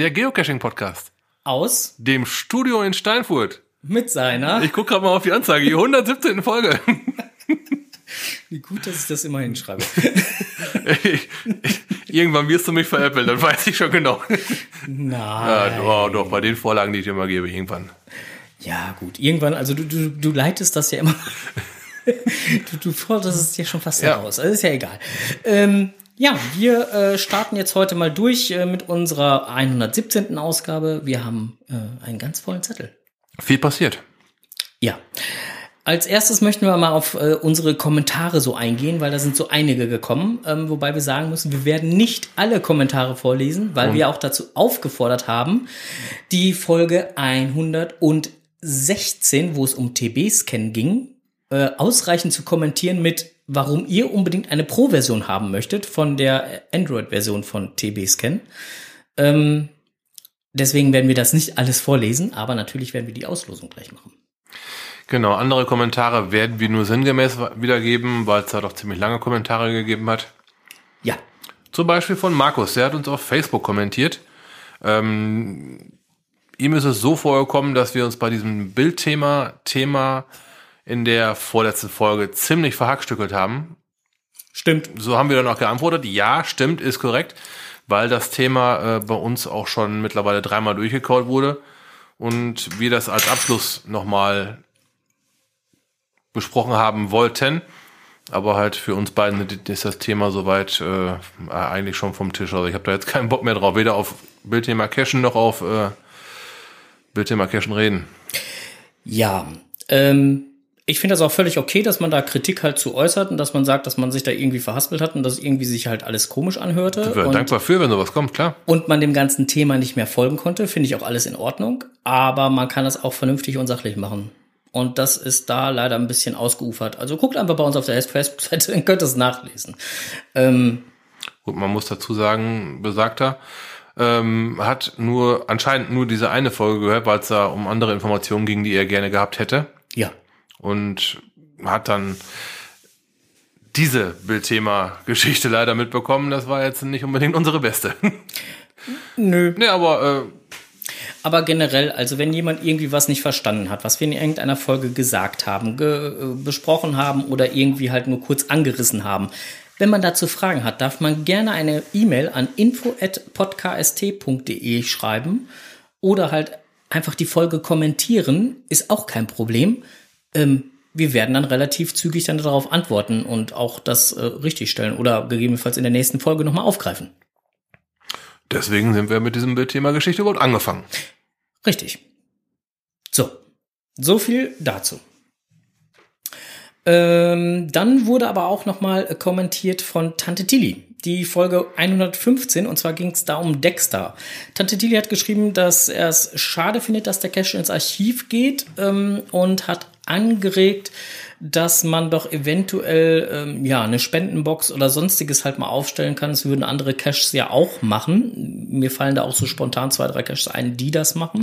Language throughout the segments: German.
der Geocaching-Podcast. Aus Dem Studio in Steinfurt. mit seiner. Ich gucke gerade mal auf die Anzeige, die 117. Folge. Wie gut, dass ich das immer hinschreibe. Ich, ich, irgendwann wirst du mich veräppeln, dann weiß ich schon genau. Nein. Ja, doch, doch, bei den Vorlagen, die ich dir immer gebe, irgendwann. Ja, gut. Irgendwann, also du, du, du leitest das ja immer. du, du forderst es ja schon fast Ja. heraus. Also ist ja egal. Ähm, ja, wir äh, starten jetzt heute mal durch äh, mit unserer 117. Ausgabe. Wir haben äh, einen ganz vollen Zettel. Viel passiert. Ja. Als erstes möchten wir mal auf äh, unsere Kommentare so eingehen, weil da sind so einige gekommen. Ähm, wobei wir sagen müssen, wir werden nicht alle Kommentare vorlesen, weil wir auch dazu aufgefordert haben, die Folge 116, wo es um TB-Scan ging, äh, ausreichend zu kommentieren mit, warum ihr unbedingt eine Pro-Version haben möchtet von der Android-Version von TB-Scan. Ähm, deswegen werden wir das nicht alles vorlesen, aber natürlich werden wir die Auslosung gleich machen. Genau, andere Kommentare werden wir nur sinngemäß wiedergeben, weil es da doch ziemlich lange Kommentare gegeben hat. Ja, Zum Beispiel von Markus, der hat uns auf Facebook kommentiert. Ähm, ihm ist es so vorgekommen, dass wir uns bei diesem Bildthema Thema in der vorletzten Folge ziemlich verhackstückelt haben. stimmt. So haben wir dann auch geantwortet. Ja, stimmt, ist korrekt, weil das Thema äh, bei uns auch schon mittlerweile dreimal durchgekaut wurde und wir das als Abschluss nochmal besprochen haben wollten. Aber halt für uns beiden ist das Thema soweit äh, eigentlich schon vom Tisch. Also ich habe da jetzt keinen Bock mehr drauf, weder auf Bildthema Cashen noch auf äh, Bildthema Cashen reden. Ja, ähm, ich finde das auch völlig okay, dass man da Kritik halt zu äußert und dass man sagt, dass man sich da irgendwie verhaspelt hat und dass irgendwie sich halt alles komisch anhörte. Ich wäre dankbar für, wenn sowas kommt, klar. und man dem ganzen Thema nicht mehr folgen konnte, finde ich auch alles in Ordnung. Aber man kann das auch vernünftig und sachlich machen. Und das ist da leider ein bisschen ausgeufert. Also guckt einfach bei uns auf der Facebook-Seite, dann könnt ihr es nachlesen. Ähm, Gut, man muss dazu sagen, besagter ähm, hat nur anscheinend nur diese eine Folge gehört, weil es da um andere Informationen ging, die er gerne gehabt hätte. ja, Und hat dann diese Bildthema-Geschichte leider mitbekommen. Das war jetzt nicht unbedingt unsere beste. nö. nee, aber äh, Aber generell, also wenn jemand irgendwie was nicht verstanden hat, was wir in irgendeiner Folge gesagt haben, ge äh, besprochen haben oder irgendwie halt nur kurz angerissen haben, wenn man dazu Fragen hat, darf man gerne eine E-Mail an info@podkst.de schreiben oder halt einfach die Folge kommentieren, ist auch kein Problem. Ähm, wir werden dann relativ zügig dann darauf antworten und auch das äh, richtigstellen oder gegebenenfalls in der nächsten Folge nochmal aufgreifen. deswegen sind wir mit diesem Bildthema-Geschichte überhaupt angefangen. Richtig. So, so viel dazu. Ähm, dann wurde aber auch noch mal kommentiert von Tante Tilly. Die Folge 115, und zwar ging es da um Dexter. Tante Tilly hat geschrieben, dass er es schade findet, dass der Cache ins Archiv geht ähm, und hat angeregt, dass man doch eventuell ähm, ja eine Spendenbox oder sonstiges halt mal aufstellen kann. Das würden andere Caches ja auch machen. Mir fallen da auch so spontan zwei, drei Caches ein, die das machen.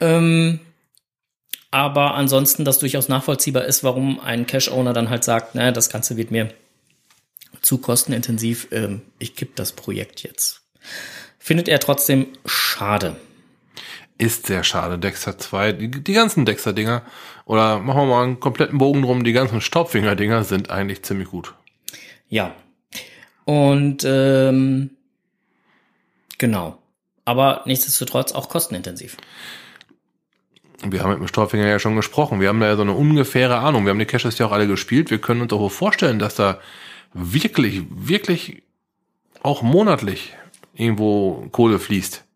Ähm, aber ansonsten das durchaus nachvollziehbar ist, warum ein Cache-Owner dann halt sagt, naja, das Ganze wird mir zu kostenintensiv, ähm, ich kipp das Projekt jetzt. Findet er trotzdem schade. Ist sehr schade. Dexter 2, die, die ganzen Dexter-Dinger, oder machen wir mal einen kompletten Bogen drum, die ganzen Staubfinger-Dinger sind eigentlich ziemlich gut. Ja. Und ähm, genau. Aber nichtsdestotrotz auch kostenintensiv. Wir haben mit dem Staubfinger ja schon gesprochen. Wir haben da ja so eine ungefähre Ahnung. Wir haben die Caches ja auch alle gespielt. Wir können uns auch vorstellen, dass da wirklich, wirklich auch monatlich irgendwo Kohle fließt.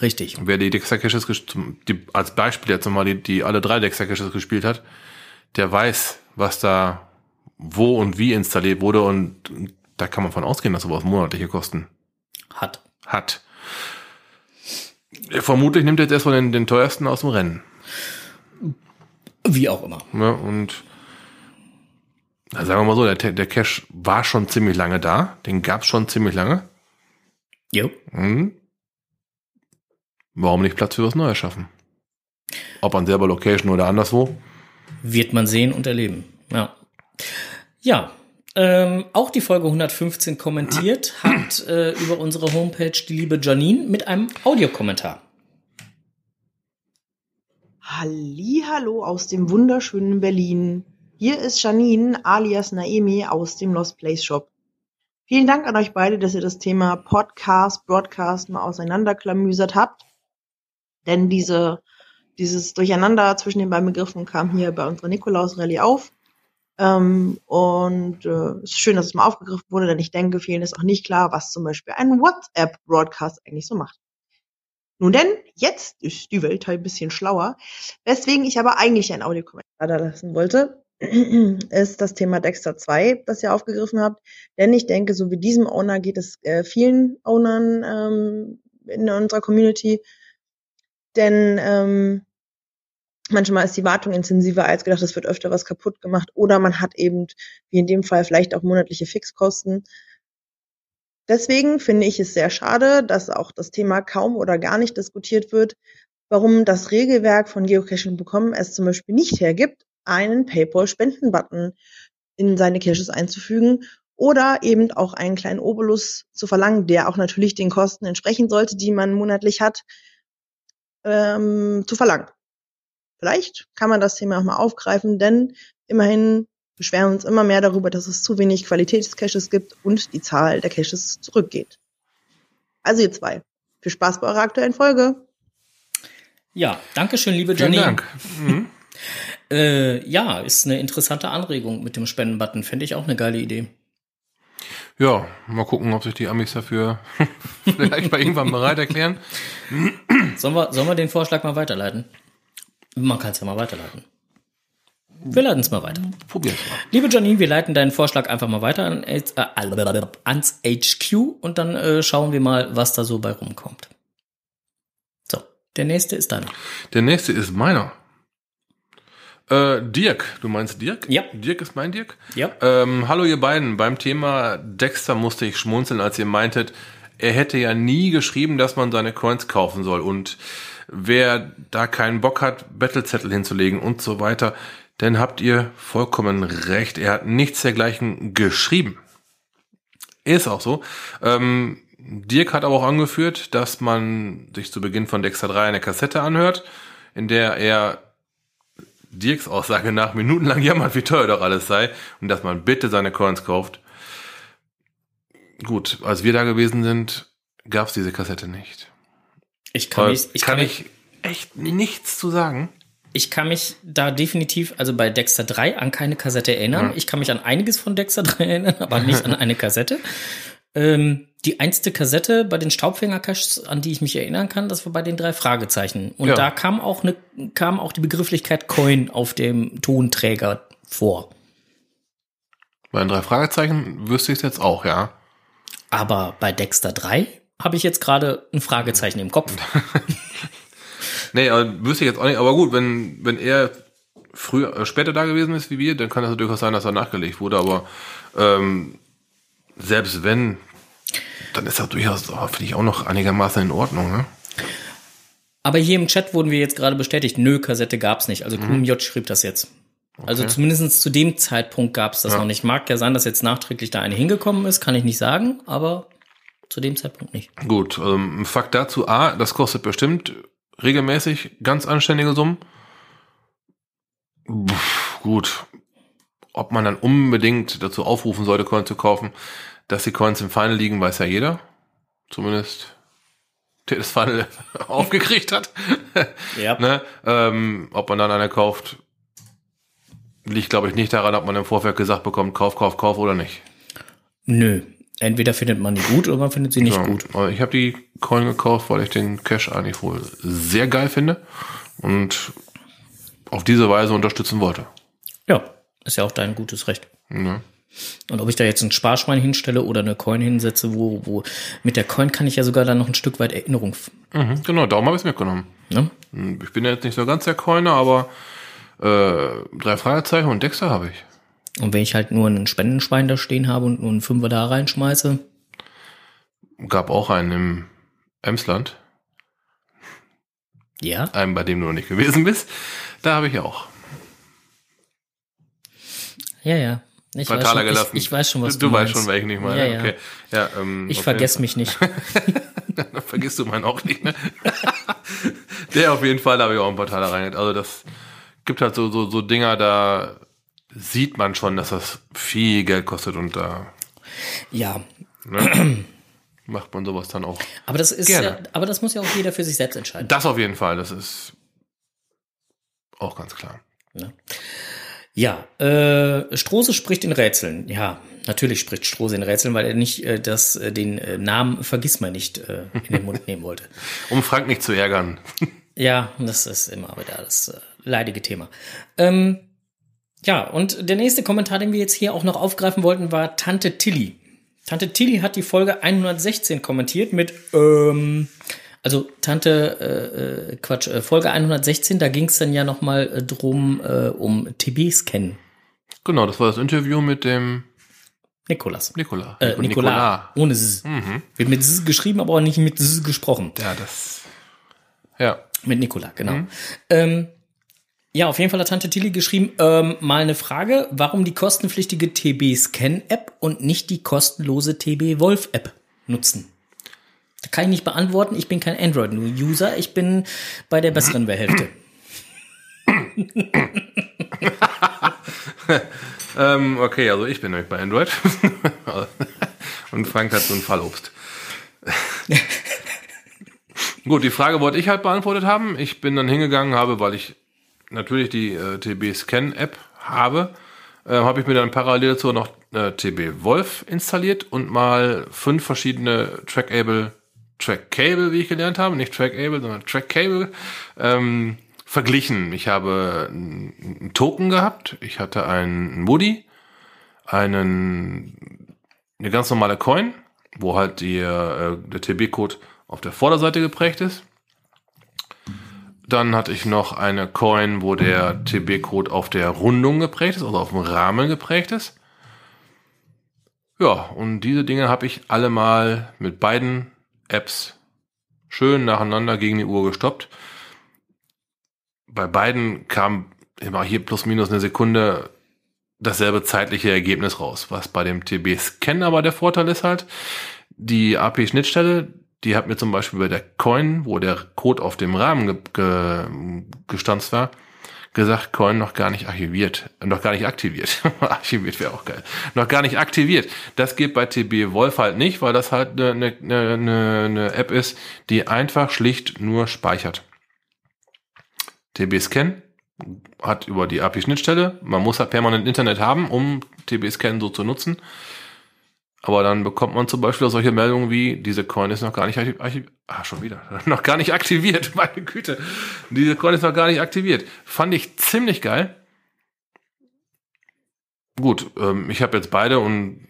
Richtig. Wer die Dexter Caches, ges- zum- die, als Beispiel jetzt nochmal, die, die alle drei Dexter Caches gespielt hat, der weiß, was da wo und wie installiert wurde und da kann man von ausgehen, dass sowas monatliche Kosten Hat. hat. Vermutlich nimmt er jetzt erstmal den, den teuersten aus dem Rennen. Wie auch immer. Ne? Und sagen wir mal so, der, der Cache war schon ziemlich lange da. Den gab's schon ziemlich lange. Jo. Mhm. Warum nicht Platz für was Neues schaffen? Ob an selber Location oder anderswo. Wird man sehen und erleben. Ja. Ja. Ähm, auch die Folge 115 kommentiert hat äh, über unsere Homepage die liebe Janine mit einem Audiokommentar. Hallo aus dem wunderschönen Berlin. Hier ist Janine alias Naemi aus dem Lost Place Shop. Vielen Dank an euch beide, dass ihr das Thema Podcast, Broadcast mal auseinanderklamüsert habt. Denn diese, dieses Durcheinander zwischen den beiden Begriffen kam hier bei unserer Nikolaus-Rallye auf. Ähm, und äh, es ist schön, dass es mal aufgegriffen wurde, denn ich denke, vielen ist auch nicht klar, was zum Beispiel ein WhatsApp-Broadcast eigentlich so macht. Nun denn, jetzt ist die Welt halt ein bisschen schlauer. Weswegen ich aber eigentlich ein Audiokommentar da lassen wollte, ist das Thema Dexter 2, das ihr aufgegriffen habt. Denn ich denke, so wie diesem Owner geht es äh, vielen Ownern ähm, in unserer Community. Denn ähm, manchmal ist die Wartung intensiver als gedacht, es wird öfter was kaputt gemacht. Oder man hat eben, wie in dem Fall, vielleicht auch monatliche Fixkosten. Deswegen finde ich es sehr schade, dass auch das Thema kaum oder gar nicht diskutiert wird, warum das Regelwerk von Geocaching bekommen es zum Beispiel nicht hergibt, einen PayPal-Spenden-Button in seine Caches einzufügen oder eben auch einen kleinen Obolus zu verlangen, der auch natürlich den Kosten entsprechen sollte, die man monatlich hat, ähm, zu verlangen. Vielleicht kann man das Thema auch mal aufgreifen, denn immerhin beschweren uns immer mehr darüber, dass es zu wenig Qualitätscaches gibt und die Zahl der Caches zurückgeht. Also ihr zwei, viel Spaß bei eurer aktuellen Folge. Ja, danke schön, liebe Vielen Janine. Dank. Mhm. Äh, ja, ist eine interessante Anregung mit dem Spendenbutton. Fände ich auch eine geile Idee. Ja, mal gucken, ob sich die Amis dafür vielleicht mal irgendwann bereit erklären. Sollen wir, sollen wir den Vorschlag mal weiterleiten? Man kann es ja mal weiterleiten. Wir leiten es mal weiter. Probier's mal. Liebe Janine, wir leiten deinen Vorschlag einfach mal weiter an, äh, ans HQ und dann äh, schauen wir mal, was da so bei rumkommt. So, der nächste ist deiner. Der nächste ist meiner. Äh, Dirk, du meinst Dirk? Ja. Dirk ist mein Dirk? Ja. Ähm, hallo ihr beiden. Beim Thema Dexter musste ich schmunzeln, als ihr meintet, er hätte ja nie geschrieben, dass man seine Coins kaufen soll. Und wer da keinen Bock hat, Battlezettel hinzulegen und so weiter, dann habt ihr vollkommen recht. Er hat nichts dergleichen geschrieben. Ist auch so. Ähm, Dirk hat aber auch angeführt, dass man sich zu Beginn von Dexter 3 eine Kassette anhört, in der er Dirks Aussage nach minutenlang jammert, wie teuer doch alles sei und dass man bitte seine Coins kauft. Gut, als wir da gewesen sind, gab's diese Kassette nicht. Ich kann, mich, ich, kann kann ich echt nichts zu sagen. ich kann mich da definitiv, also bei Dexter 3 an keine Kassette erinnern. Ja. Ich kann mich an einiges von Dexter 3 erinnern, aber nicht an eine Kassette. Ähm, die einzige Kassette bei den Staubfänger-Caches, an die ich mich erinnern kann, das war bei den drei Fragezeichen. Und Ja. da kam auch, eine, kam auch die Begrifflichkeit Coin auf dem Tonträger vor. Bei den drei Fragezeichen wüsste ich es jetzt auch, ja. Aber bei Dexter 3 habe ich jetzt gerade ein Fragezeichen im Kopf. Nee, aber wüsste ich jetzt auch nicht. Aber gut, wenn, wenn er früher, äh, später da gewesen ist wie wir, dann kann das durchaus sein, dass er nachgelegt wurde. Aber ähm, selbst wenn, dann ist das durchaus, finde ich, auch noch einigermaßen in Ordnung. Ne? Aber hier im Chat wurden wir jetzt gerade bestätigt, nö, Kassette gab's nicht. Also QMJ schrieb das jetzt. Also Okay. zumindest zu dem Zeitpunkt gab's das Ja. noch nicht. Mag ja sein, dass jetzt nachträglich da eine hingekommen ist, kann ich nicht sagen, aber zu dem Zeitpunkt nicht. Gut, ähm, Fakt dazu, A, das kostet bestimmt regelmäßig ganz anständige Summen. Pff, gut, ob man dann unbedingt dazu aufrufen sollte, Coins zu kaufen, dass die Coins im Final liegen, weiß ja jeder. Zumindest der das Final aufgekriegt hat. Ja. ne? ähm, ob man dann eine kauft, liegt, glaube ich, nicht daran, ob man im Vorfeld gesagt bekommt, kauf, kauf, kauf oder nicht. Nö. Entweder findet man die gut oder man findet sie nicht Ja, gut. aber Ich habe die Coin gekauft, weil ich den Cash eigentlich wohl sehr geil finde und auf diese Weise unterstützen wollte. Ja, ist ja auch dein gutes Recht. Ja. Und ob ich da jetzt ein Sparschwein hinstelle oder eine Coin hinsetze, wo, wo, mit der Coin kann ich ja sogar dann noch ein Stück weit Erinnerung, Mhm, genau, darum habe ich es mitgenommen. ne? Hm, Ich bin ja jetzt nicht so ganz der Coiner, aber äh, drei Fragezeichen und Dexter habe ich. Und wenn ich halt nur ein Spendenschwein da stehen habe und nur einen Fünfer da reinschmeiße, Gab auch einen im Emsland, ja, einen, bei dem du noch nicht gewesen bist. Da habe ich auch. ja, ja. Ich Portaler weiß schon, gelassen. Ich, ich weiß schon, was du, du, du weißt schon, welchen ich meine. Ja, ja. Okay. Ja, ähm, Ich okay. vergesse mich nicht. Dann vergisst du meinen auch nicht. Ne? Der auf jeden Fall, da habe ich auch ein Portal da rein. Also das gibt halt so, so, so Dinger, da sieht man schon, dass das viel Geld kostet und da ja, ne, macht man sowas dann auch. aber das ist Gerne. ja, aber das muss ja auch jeder für sich selbst entscheiden. Das auf jeden Fall, das ist auch ganz klar. Ne? Ja, äh, Strose spricht in Rätseln. Ja, natürlich spricht Strose in Rätseln, weil er nicht äh, das, äh, den äh, Namen vergiss mal nicht äh, in den Mund nehmen wollte. Um Frank nicht zu ärgern. Ja, das ist immer wieder das äh, leidige Thema. Ähm, ja, und der nächste Kommentar, den wir jetzt hier auch noch aufgreifen wollten, war Tante Tilly. Tante Tilly hat die Folge 116 kommentiert mit, ähm, also Tante, äh, äh, Quatsch, äh, Folge 116, da ging es dann ja noch mal äh, drum, äh, um TB-Scan. Genau, das war das Interview mit dem Nikolas. Nikola. Äh, Nico- Nikola. Ohne S. Wird mit S geschrieben, aber auch nicht mit S gesprochen. Ja, das. Ja. Mit Nikola, genau. Ähm, ja, auf jeden Fall hat Tante Tilly geschrieben, ähm, mal eine Frage, warum die kostenpflichtige TB-Scan-App und nicht die kostenlose TB-Wolf-App nutzen? Kann ich nicht beantworten, ich bin kein Android-User, ich bin bei der besseren Hälfte. Ähm, okay, also ich bin nämlich bei Android. Und Frank hat so ein Fallobst. Gut, die Frage wollte ich halt beantwortet haben. Ich bin dann hingegangen, habe, weil ich natürlich die äh, TB Scan App habe, äh, habe ich mir dann parallel dazu noch äh, TB Wolf installiert und mal fünf verschiedene Trackable, Trackable, wie ich gelernt habe, nicht Trackable, sondern Trackable, ähm, verglichen. Ich habe einen Token gehabt, ich hatte einen Woody, einen, eine ganz normale Coin, wo halt die, äh, der TB-Code auf der Vorderseite geprägt ist. Dann hatte ich noch eine Coin, wo der TB-Code auf der Rundung geprägt ist, also auf dem Rahmen geprägt ist. Ja, und diese Dinge habe ich alle mal mit beiden Apps schön nacheinander gegen die Uhr gestoppt. Bei beiden kam immer hier plus minus eine Sekunde dasselbe zeitliche Ergebnis raus. Was bei dem TB-Scan aber der Vorteil ist halt, die API-Schnittstelle, die hat mir zum Beispiel bei der Coin, wo der Code auf dem Rahmen ge ge gestanzt war, gesagt, Coin noch gar nicht archiviert, noch gar nicht aktiviert. archiviert wäre auch geil. Noch gar nicht aktiviert. Das geht bei TB Wolf halt nicht, weil das halt eine, eine, eine, eine App ist, die einfach schlicht nur speichert. TB Scan hat über die API-Schnittstelle, man muss halt permanent Internet haben, um TB Scan so zu nutzen. Aber dann bekommt man zum Beispiel solche Meldungen wie, diese Coin ist noch gar nicht aktiviert. Ah, schon wieder. noch gar nicht aktiviert, meine Güte. Diese Coin ist noch gar nicht aktiviert. Fand ich ziemlich geil. Gut, ähm, ich habe jetzt beide und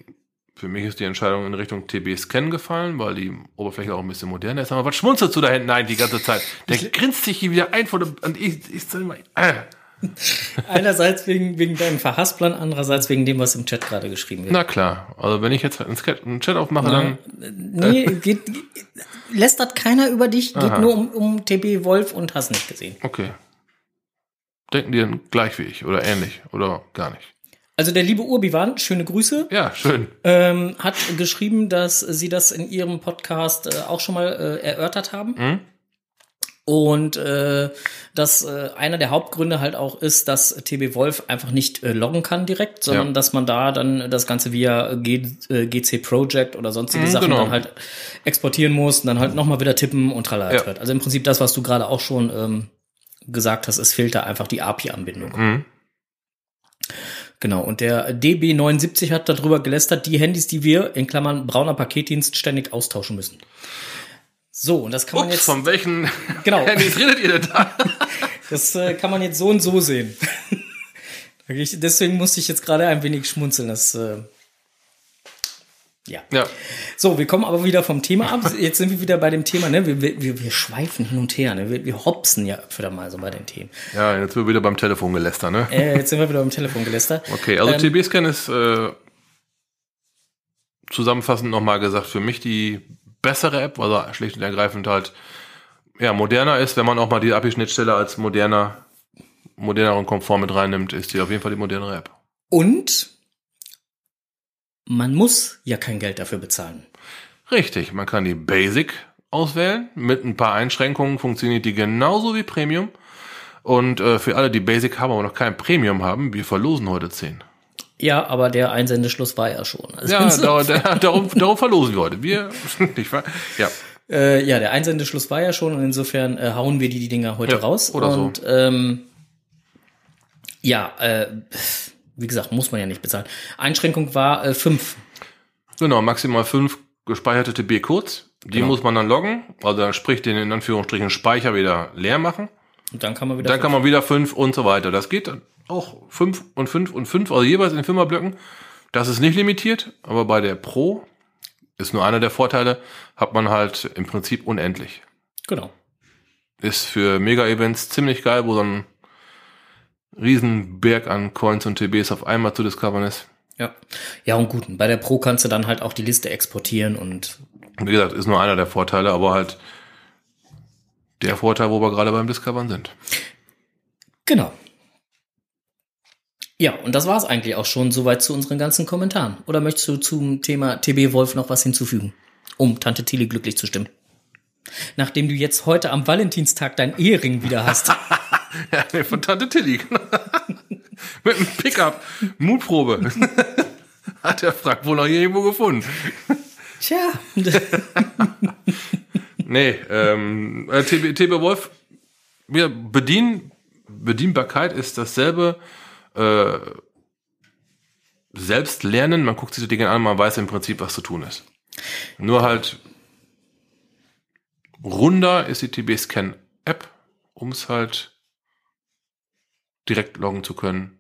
für mich ist die Entscheidung in Richtung TB-Scan gefallen, weil die Oberfläche auch ein bisschen moderner ist. Aber was schmunzelst du da hinten ein die ganze Zeit? Der grinst sich hier wieder ein vor dem, und ich, ich mal, äh. Einerseits wegen, wegen deinem Verhassplan, andererseits wegen dem, was im Chat gerade geschrieben wird. Na klar, also wenn ich jetzt einen Chat, einen Chat aufmache, dann Nee, geht, lästert keiner über dich, geht Aha. nur um, um TB Wolf und hast nicht gesehen. Okay. Denken die dann gleich wie ich oder ähnlich oder gar nicht? Also der liebe Urbiwan, schöne Grüße, Ja, schön. ähm, hat geschrieben, dass sie das in ihrem Podcast äh, auch schon mal äh, erörtert haben. Mhm. Und äh, dass äh, einer der Hauptgründe halt auch ist, dass TB Wolf einfach nicht äh, loggen kann direkt, sondern Ja. dass man da dann das Ganze via G, äh, GC Project oder sonstige Mhm, Sachen genau. dann halt exportieren muss und dann halt nochmal wieder tippen und tralala. Ja. Also im Prinzip das, was du gerade auch schon ähm, gesagt hast, es fehlt da einfach die API-Anbindung. Mhm. Genau, und der DB79 hat darüber gelästert, die Handys, die wir in Klammern brauner Paketdienst ständig austauschen müssen. So, und das kann man Ups, jetzt. von welchen Genau. Handys redet ihr denn da? Das äh, kann man jetzt so und so sehen. Deswegen musste ich jetzt gerade ein wenig schmunzeln. Das, äh, ja. ja, So, wir kommen aber wieder vom Thema ab. Jetzt sind wir wieder bei dem Thema, ne? Wir, wir, wir schweifen hin und her, ne? Wir, wir hopsen ja öfter mal so bei den Themen. ja, jetzt sind wir wieder beim Telefon gelästert, ne? Äh, jetzt sind wir wieder beim Telefon gelästert. Okay, also Ähm, TB-Scan ist äh, zusammenfassend nochmal gesagt für mich die bessere App, er schlicht und ergreifend halt ja, moderner ist, wenn man auch mal die API-Schnittstelle als moderner, moderner und konform mit reinnimmt, ist die auf jeden Fall die modernere App. Und man muss ja kein Geld dafür bezahlen. Richtig, man kann die Basic auswählen. Mit ein paar Einschränkungen funktioniert die genauso wie Premium. Und äh, für alle, die Basic haben, aber noch kein Premium haben, wir verlosen heute 10. Ja, aber der Einsendeschluss war ja schon. Also Ja, da, da, darum, darum verlosen wir heute. Wir, nicht wahr? Ja. Äh, ja, der Einsendeschluss war ja schon und insofern äh, hauen wir die, die Dinger heute Ja, raus. oder so. und ähm, ja, äh, wie gesagt, muss man ja nicht bezahlen. Einschränkung war äh, fünf. Genau, maximal fünf gespeicherte TB-Codes. Die Genau. muss man dann loggen. Also dann sprich den in Anführungsstrichen Speicher wieder leer machen. Und dann kann man wieder. Dann kann man wieder fünf und so weiter. Das geht dann auch fünf und fünf und fünf, also jeweils in Fünferblöcken. Das ist nicht limitiert, aber bei der Pro ist nur einer der Vorteile, hat man halt im Prinzip unendlich. genau. Ist für Mega-Events ziemlich geil, wo so ein Riesenberg an Coins und TBs auf einmal zu discovern ist. Ja. Ja, und gut. Bei der Pro kannst du dann halt auch die Liste exportieren und Wie gesagt, ist nur einer der Vorteile, aber halt der Vorteil, wo wir gerade beim Discovern sind. genau. Ja, und das war's eigentlich auch schon soweit zu unseren ganzen Kommentaren. Oder möchtest du zum Thema TB Wolf noch was hinzufügen, um Tante Tilly glücklich zu stimmen? Nachdem du jetzt heute am Valentinstag dein Ehering wieder hast. Ja, nee, von Tante Tilly. Mit einem Pickup. Mutprobe. Hat der Frank wohl noch irgendwo gefunden. Tja. Nee, ähm, äh, TB, TB Wolf, wir bedienen, Bedienbarkeit ist dasselbe, äh, selbst lernen, man guckt sich die Dinge an, man weiß im Prinzip, was zu tun ist. Nur halt runder ist die TB Scan App, um es halt direkt loggen zu können.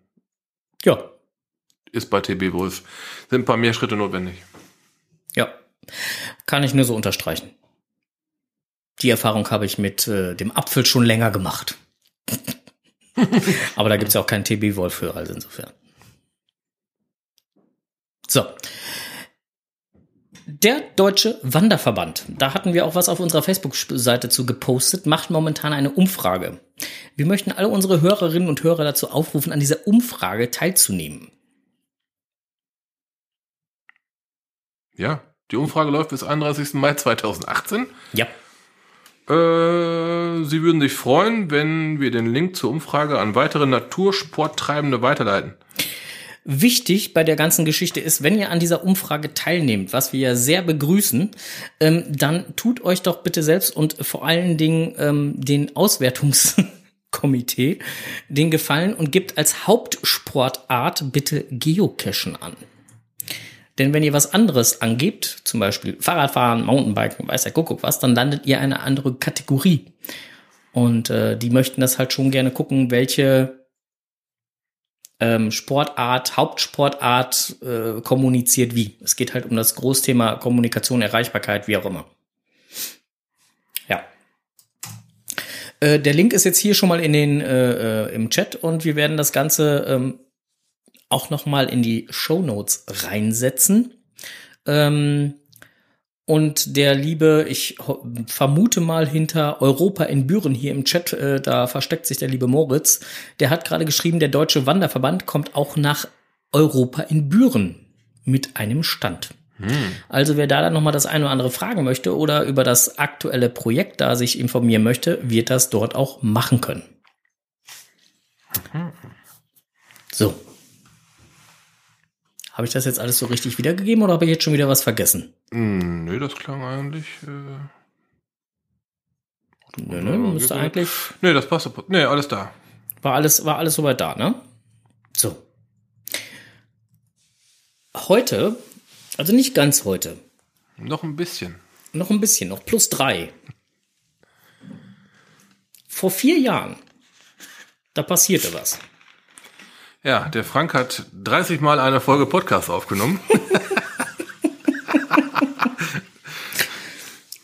ja. Ist bei TB Wolf. Sind ein paar mehr Schritte notwendig. Ja. Kann ich nur so unterstreichen. Die Erfahrung habe ich mit äh, dem Apfel schon länger gemacht. Aber da gibt's ja auch keinen TB-Wolf für, also insofern. So. Der Deutsche Wanderverband, da hatten wir auch was auf unserer Facebook-Seite zu gepostet, macht momentan eine Umfrage. Wir möchten alle unsere Hörerinnen und Hörer dazu aufrufen, an dieser Umfrage teilzunehmen. Ja, die Umfrage läuft bis 31. Mai 2018. Ja. Äh, Sie würden sich freuen, wenn wir den Link zur Umfrage an weitere Natursporttreibende weiterleiten. Wichtig bei der ganzen Geschichte ist, wenn ihr an dieser Umfrage teilnehmt, was wir ja sehr begrüßen, ähm, dann tut euch doch bitte selbst und vor allen Dingen ähm, den Auswertungskomitee den Gefallen und gebt als Hauptsportart bitte Geocachen an. Denn wenn ihr was anderes angebt, zum Beispiel Fahrradfahren, Mountainbiken, weiß der Kuckuck was, dann landet ihr eine andere Kategorie. Und äh, die möchten das halt schon gerne gucken, welche ähm, Sportart, Hauptsportart äh, kommuniziert wie. Es geht halt um das Großthema Kommunikation, Erreichbarkeit, wie auch immer. Ja. Äh, der Link ist jetzt hier schon mal in den äh, äh, im Chat und wir werden das Ganze ähm, auch noch mal in die Show Notes reinsetzen. Ähm, und der liebe, ich vermute mal hinter Europa in Büren hier im Chat, äh, da versteckt sich der liebe Moritz, der hat gerade geschrieben, der Deutsche Wanderverband kommt auch nach Europa in Büren mit einem Stand. Also wer da dann noch mal das eine oder andere fragen möchte oder über das aktuelle Projekt da sich informieren möchte, wird das dort auch machen können. So. Habe ich das jetzt alles so richtig wiedergegeben oder habe ich jetzt schon wieder was vergessen? Hm, nö, das klang eigentlich. Äh, Nö, nö, müsste eigentlich, nee, das passt. Nee, alles da. war alles, war alles soweit da, ne? So. Heute, also nicht ganz heute, Noch ein bisschen. noch ein bisschen, noch plus drei. Vor vier Jahren, da passierte was. Ja, der Frank hat 30 Mal eine Folge Podcast aufgenommen.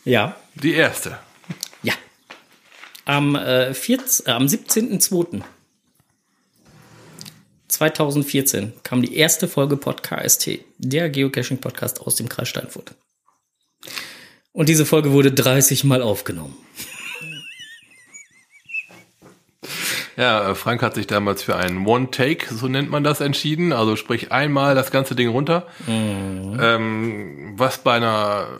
Ja. Die erste. Ja. Am, äh, 14, äh, am 17.02. 2014 kam die erste Folge Podcast, der Geocaching-Podcast aus dem Kreis Steinfurt. Und diese Folge wurde 30 Mal aufgenommen. Ja, äh, Frank hat sich damals für einen One-Take, so nennt man das, entschieden. Also sprich einmal das ganze Ding runter. Mhm. Ähm, was bei einer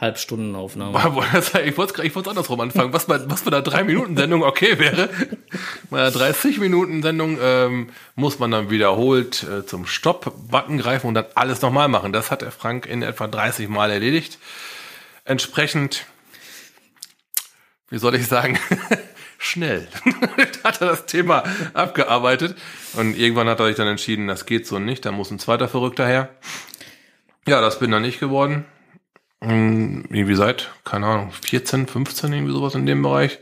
Halbstundenaufnahme. ich wollte ich wollte andersrum anfangen. Was bei, was bei einer 3-Minuten-Sendung okay wäre. Bei einer 30-Minuten-Sendung ähm, muss man dann wiederholt äh, zum Stopp-Button greifen und dann alles nochmal machen. Das hat der Frank in etwa 30 Mal erledigt. Entsprechend, wie soll ich sagen, schnell hat er das Thema abgearbeitet. Und irgendwann hat er sich dann entschieden, das geht so nicht, da muss ein zweiter Verrückter her. Ja, das bin dann ich geworden. Irgendwie seit, keine Ahnung, 14, 15, irgendwie sowas in dem Bereich.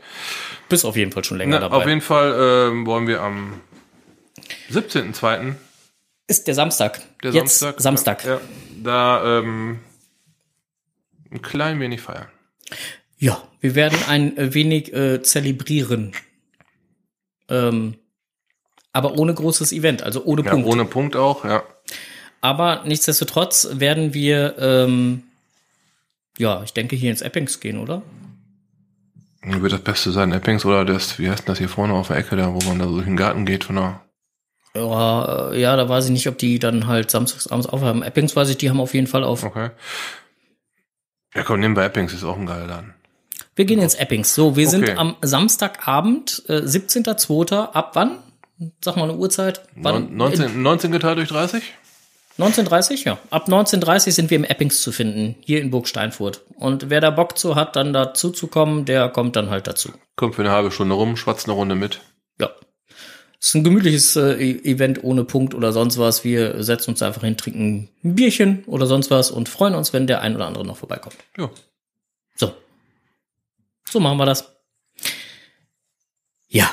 Bist auf jeden Fall schon länger Na, dabei. auf jeden Fall ähm, wollen wir am 17.02. Ist der Samstag. der Jetzt Samstag. Samstag. Ja, da ähm, ein klein wenig feiern. Ja, wir werden ein wenig äh, zelebrieren. Ähm, aber ohne großes Event, also ohne Ja, Punkt. ohne Punkt auch, ja. Aber nichtsdestotrotz werden wir, ähm, ja, ich denke hier ins Eppings gehen, oder? Wird das Beste sein, Eppings oder das, wie heißt denn das hier vorne auf der Ecke, da wo man da so durch den Garten geht von der. Ja, äh, ja, da weiß ich nicht, ob die dann halt samstags abends aufhaben. Eppings weiß ich, die haben auf jeden Fall auf. Okay. Ja, komm, nehmen wir Eppings, ist auch ein geiler Laden. Wir gehen ins Eppings. So, wir sind Okay. am Samstagabend, äh, 17.02. Ab wann? Sag mal eine Uhrzeit. Wann? Neun- 19, 19 geteilt durch 30? 19.30 ja. Ab 19.30 sind wir im Eppings zu finden, hier in Burg Steinfurt. Und wer da Bock zu hat, dann dazu zu kommen, der kommt dann halt dazu. Kommt für eine halbe Stunde rum, schwatzt eine Runde mit. Ja. Ist ein gemütliches äh, E- Event ohne Punkt oder sonst was. Wir setzen uns einfach hin, trinken ein Bierchen oder sonst was und freuen uns, wenn der ein oder andere noch vorbeikommt. Ja. So. So machen wir das. Ja.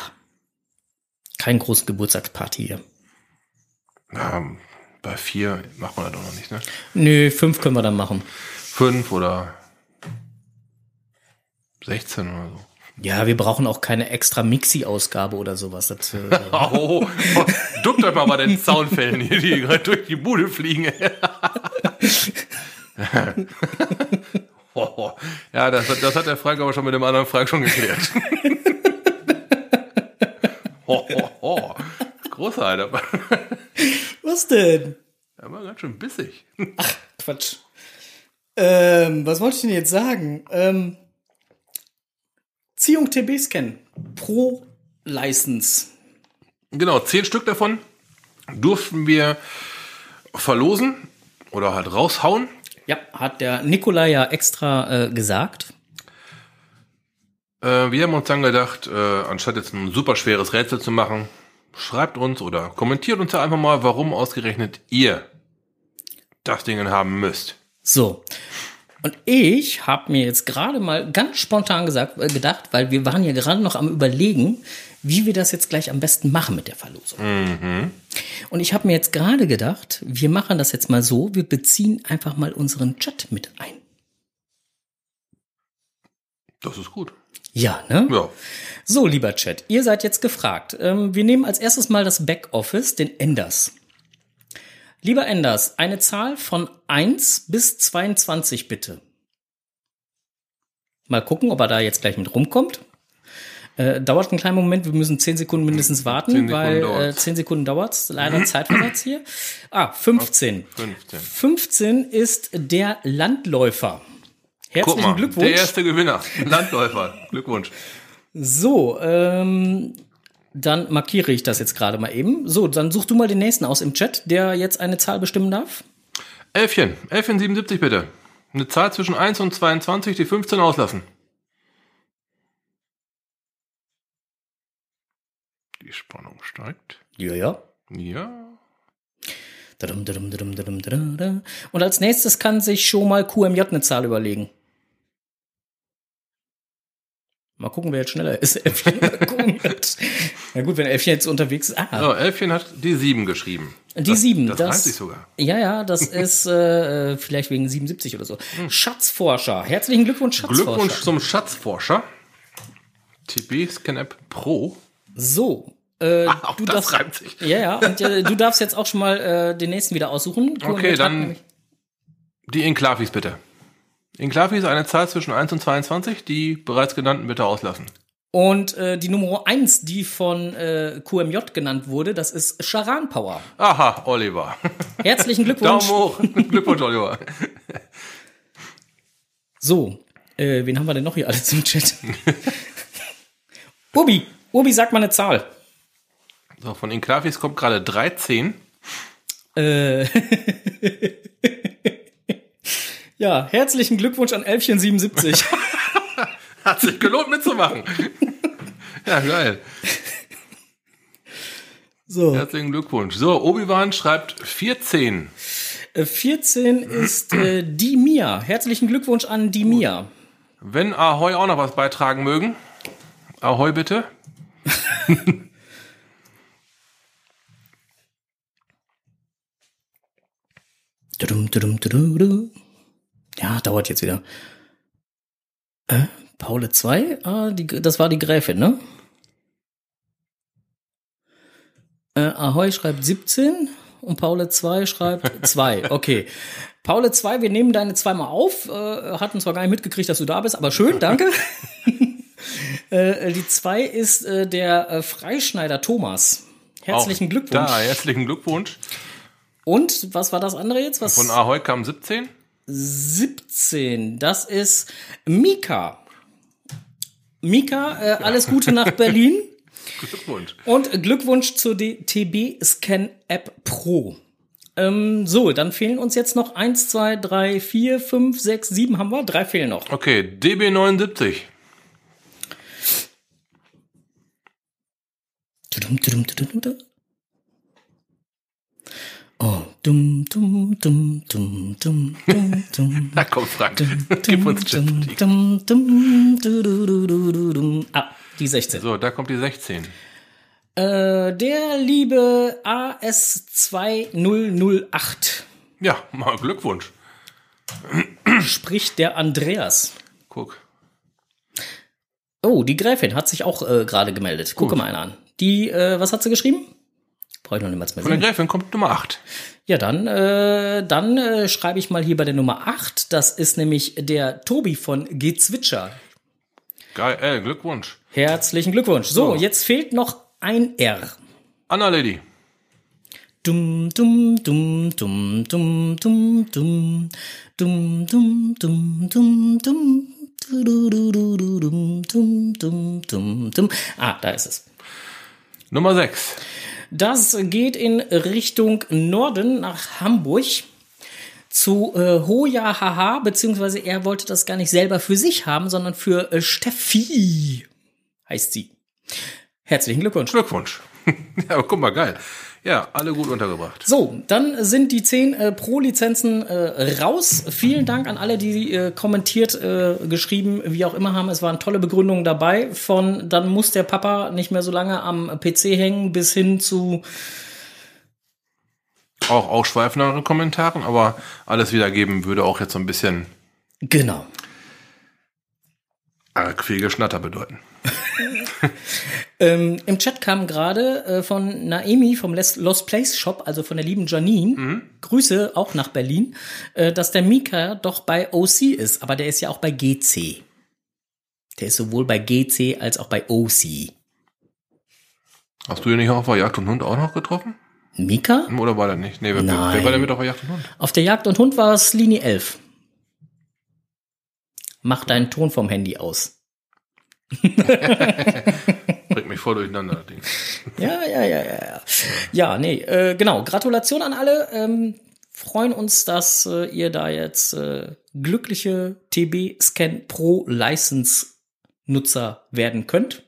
Kein großen Geburtstagsparty hier. ja. Bei vier macht man das doch noch nicht, ne? Nö, fünf können wir dann machen. Fünf oder 16 oder so. Ja, wir brauchen auch keine extra Mixi-Ausgabe oder sowas. Das, äh, Oh, oh, duckt euch mal bei den Zaunfällen hier, die gerade durch die Bude fliegen. ja, das, hat- das hat der Frank aber schon mit dem anderen Frank schon geklärt. oh. Großer, Alter. was denn? Er war ganz schön bissig. Quatsch. Ähm, was wollte ich denn jetzt sagen? Ähm, Ziehung TB-Scan. Pro License. Genau, zehn Stück davon durften wir verlosen oder halt raushauen. Ja, hat der Nikolai ja extra äh, gesagt. Äh, wir haben uns dann gedacht, äh, anstatt jetzt ein super schweres Rätsel zu machen, schreibt uns oder kommentiert uns ja einfach mal, warum ausgerechnet ihr das Ding haben müsst. So. Und ich habe mir jetzt gerade mal ganz spontan gesagt, äh, gedacht, weil wir waren ja gerade noch am überlegen, wie wir das jetzt gleich am besten machen mit der Verlosung. Und ich habe mir jetzt gerade gedacht, wir machen das jetzt mal so, wir beziehen einfach mal unseren Chat mit ein. Das ist gut. Ja, ne? Ja. So, lieber Chat, ihr seid jetzt gefragt. Ähm, wir nehmen als erstes mal das Backoffice, den Enders. Lieber Enders, eine Zahl von 1 bis 22 bitte. Mal gucken, ob er da jetzt gleich mit rumkommt. Äh, dauert einen kleinen Moment, wir müssen 10 Sekunden mindestens warten, 10 Sekunden weil äh. 10 Sekunden dauert's. Leider Zeitversatz hier. Ah, 15. 15. 15 ist der Landläufer. Herzlichen mal, Glückwunsch. der erste Gewinner. Landläufer. Glückwunsch. So, ähm, dann markiere ich das jetzt gerade mal eben. So, dann such du mal den nächsten aus im Chat, der jetzt eine Zahl bestimmen darf. Elfchen. Elfchen 77 bitte. Eine Zahl zwischen 1 und 22, die 15 auslassen. Die Spannung steigt. Ja, ja. Ja. Und als nächstes kann sich schon mal QMJ eine Zahl überlegen. Mal gucken, wer jetzt schneller ist. Elfchen. Na gut, wenn Elfchen jetzt unterwegs ist. Ah, So, Elfchen hat die 7 geschrieben. die das, sieben. Das, reimt sich sogar. Ja, ja, das ist äh, vielleicht wegen 77 oder so. Schatzforscher. Herzlichen Glückwunsch, Schatzforscher. Glückwunsch zum Schatzforscher. TB Scan App Pro. So. Äh, Auch du das darfst, reimt sich. Ja, ja. Und äh, du darfst jetzt auch schon mal äh, den nächsten wieder aussuchen. QMJ Okay, dann die Enklavis bitte. Enklavis eine Zahl zwischen 1 und 22, die bereits genannten bitte auslassen. Und äh, die Nummer eins, die von äh, QMJ genannt wurde, das ist Charan Power. Aha, Oliver. Herzlichen Glückwunsch. Daumen hoch. Glückwunsch, Oliver. So, äh, wen haben wir denn noch hier alles im Chat? Ubi, Ubi, sag mal eine Zahl. So, von Inklavis kommt gerade 13. Äh, ja, herzlichen Glückwunsch an Elfchen77. Hat sich gelohnt mitzumachen. ja, geil. So, Herzlichen Glückwunsch. So, Obi-Wan schreibt 14. äh, 14 ist äh, die Mia. Herzlichen Glückwunsch an die Mia. Wenn Ahoy auch noch was beitragen mögen. Ahoy bitte. Ja, dauert jetzt wieder. Äh, Paule 2? Ah, die, das war die Gräfin, ne? Äh, Ahoy schreibt 17 und Paule 2 schreibt 2. Okay. Paule 2, wir nehmen deine zweimal auf. Äh, hatten zwar gar nicht mitgekriegt, dass du da bist, aber schön, danke. äh, die 2 ist äh, der äh, Freischneider Thomas. Herzlichen Auch Glückwunsch. Da, herzlichen Glückwunsch. Und was war das andere jetzt? Was? Von Ahoy kam 17. 17. Das ist Mika. Mika, äh, alles Gute nach Berlin Glückwunsch. und Glückwunsch zur TB Scan App Pro. Ähm, so, dann fehlen uns jetzt noch 1, 2, 3, 4, 5, 6, 7 haben wir. Drei fehlen noch. Okay, DB79. Oh, dum, dum, dum, dum, dum, dum, dum. Na komm, Frank. Gib uns Chat. Dum, dum, du, du, du, du, du, dum. Ah, die 16. So, da kommt die 16. Äh, der liebe AS2008 Ja, mal Glückwunsch. spricht der Andreas. Guck. Oh, die Gräfin hat sich auch äh, gerade gemeldet. Gucke mal einer an. Die, äh, was hat sie geschrieben? Brauche ich noch niemals mehr Von der. Gräfin kommt Nummer 8. Ja, dann, äh, dann äh, schreibe ich mal hier bei der Nummer 8. Das ist nämlich der Tobi von Gezwitscher. Geil, äh, Glückwunsch. Herzlichen Glückwunsch. So, So. jetzt fehlt noch ein R. Anna Lady. Dum, dum, dum, dum, dum, dum, dum, dum, dum, dum, dum, dum, du, du, du, du, du, dum, dum, dum, dum, dum. Ah, da ist es. Nummer 6. Das geht in Richtung Norden nach Hamburg zu äh, Hoja Haha, beziehungsweise er wollte das gar nicht selber für sich haben, sondern für äh, Steffi, heißt sie. Herzlichen Glückwunsch. Glückwunsch. ja, aber guck mal, geil. Ja, alle gut untergebracht. So, dann sind die 10 äh, Pro-Lizenzen äh, raus. Vielen Dank an alle, die äh, kommentiert, äh, geschrieben, wie auch immer haben. Es waren tolle Begründungen dabei. Von dann muss der Papa nicht mehr so lange am PC hängen, bis hin zu Auch ausschweifendere Kommentaren, aber alles wiedergeben würde auch jetzt so ein bisschen genau. arg viel Geschnatter bedeuten. Ähm, Im Chat kam gerade äh, von Naemi vom Les Lost Place Shop, also von der lieben Janine, Grüße auch nach Berlin, äh, dass der Mika doch bei OC ist, aber der ist ja auch bei GC. Der ist sowohl bei GC als auch bei OC. Hast du ihn nicht auch auf der Jagd und Hund auch noch getroffen? Mika? Oder war der nicht? Nee, wer, Nein. wer war der mit auf der Jagd und Hund? Auf der Jagd und Hund war es Linie 11. Mach deinen Ton vom Handy aus. Bringt mich voll durcheinander. Ja, ja, ja, ja, ja. Ja, nee, äh, genau. Gratulation an alle. Ähm, freuen uns, dass äh, ihr da jetzt äh, glückliche TB Scan Pro License Nutzer werden könnt.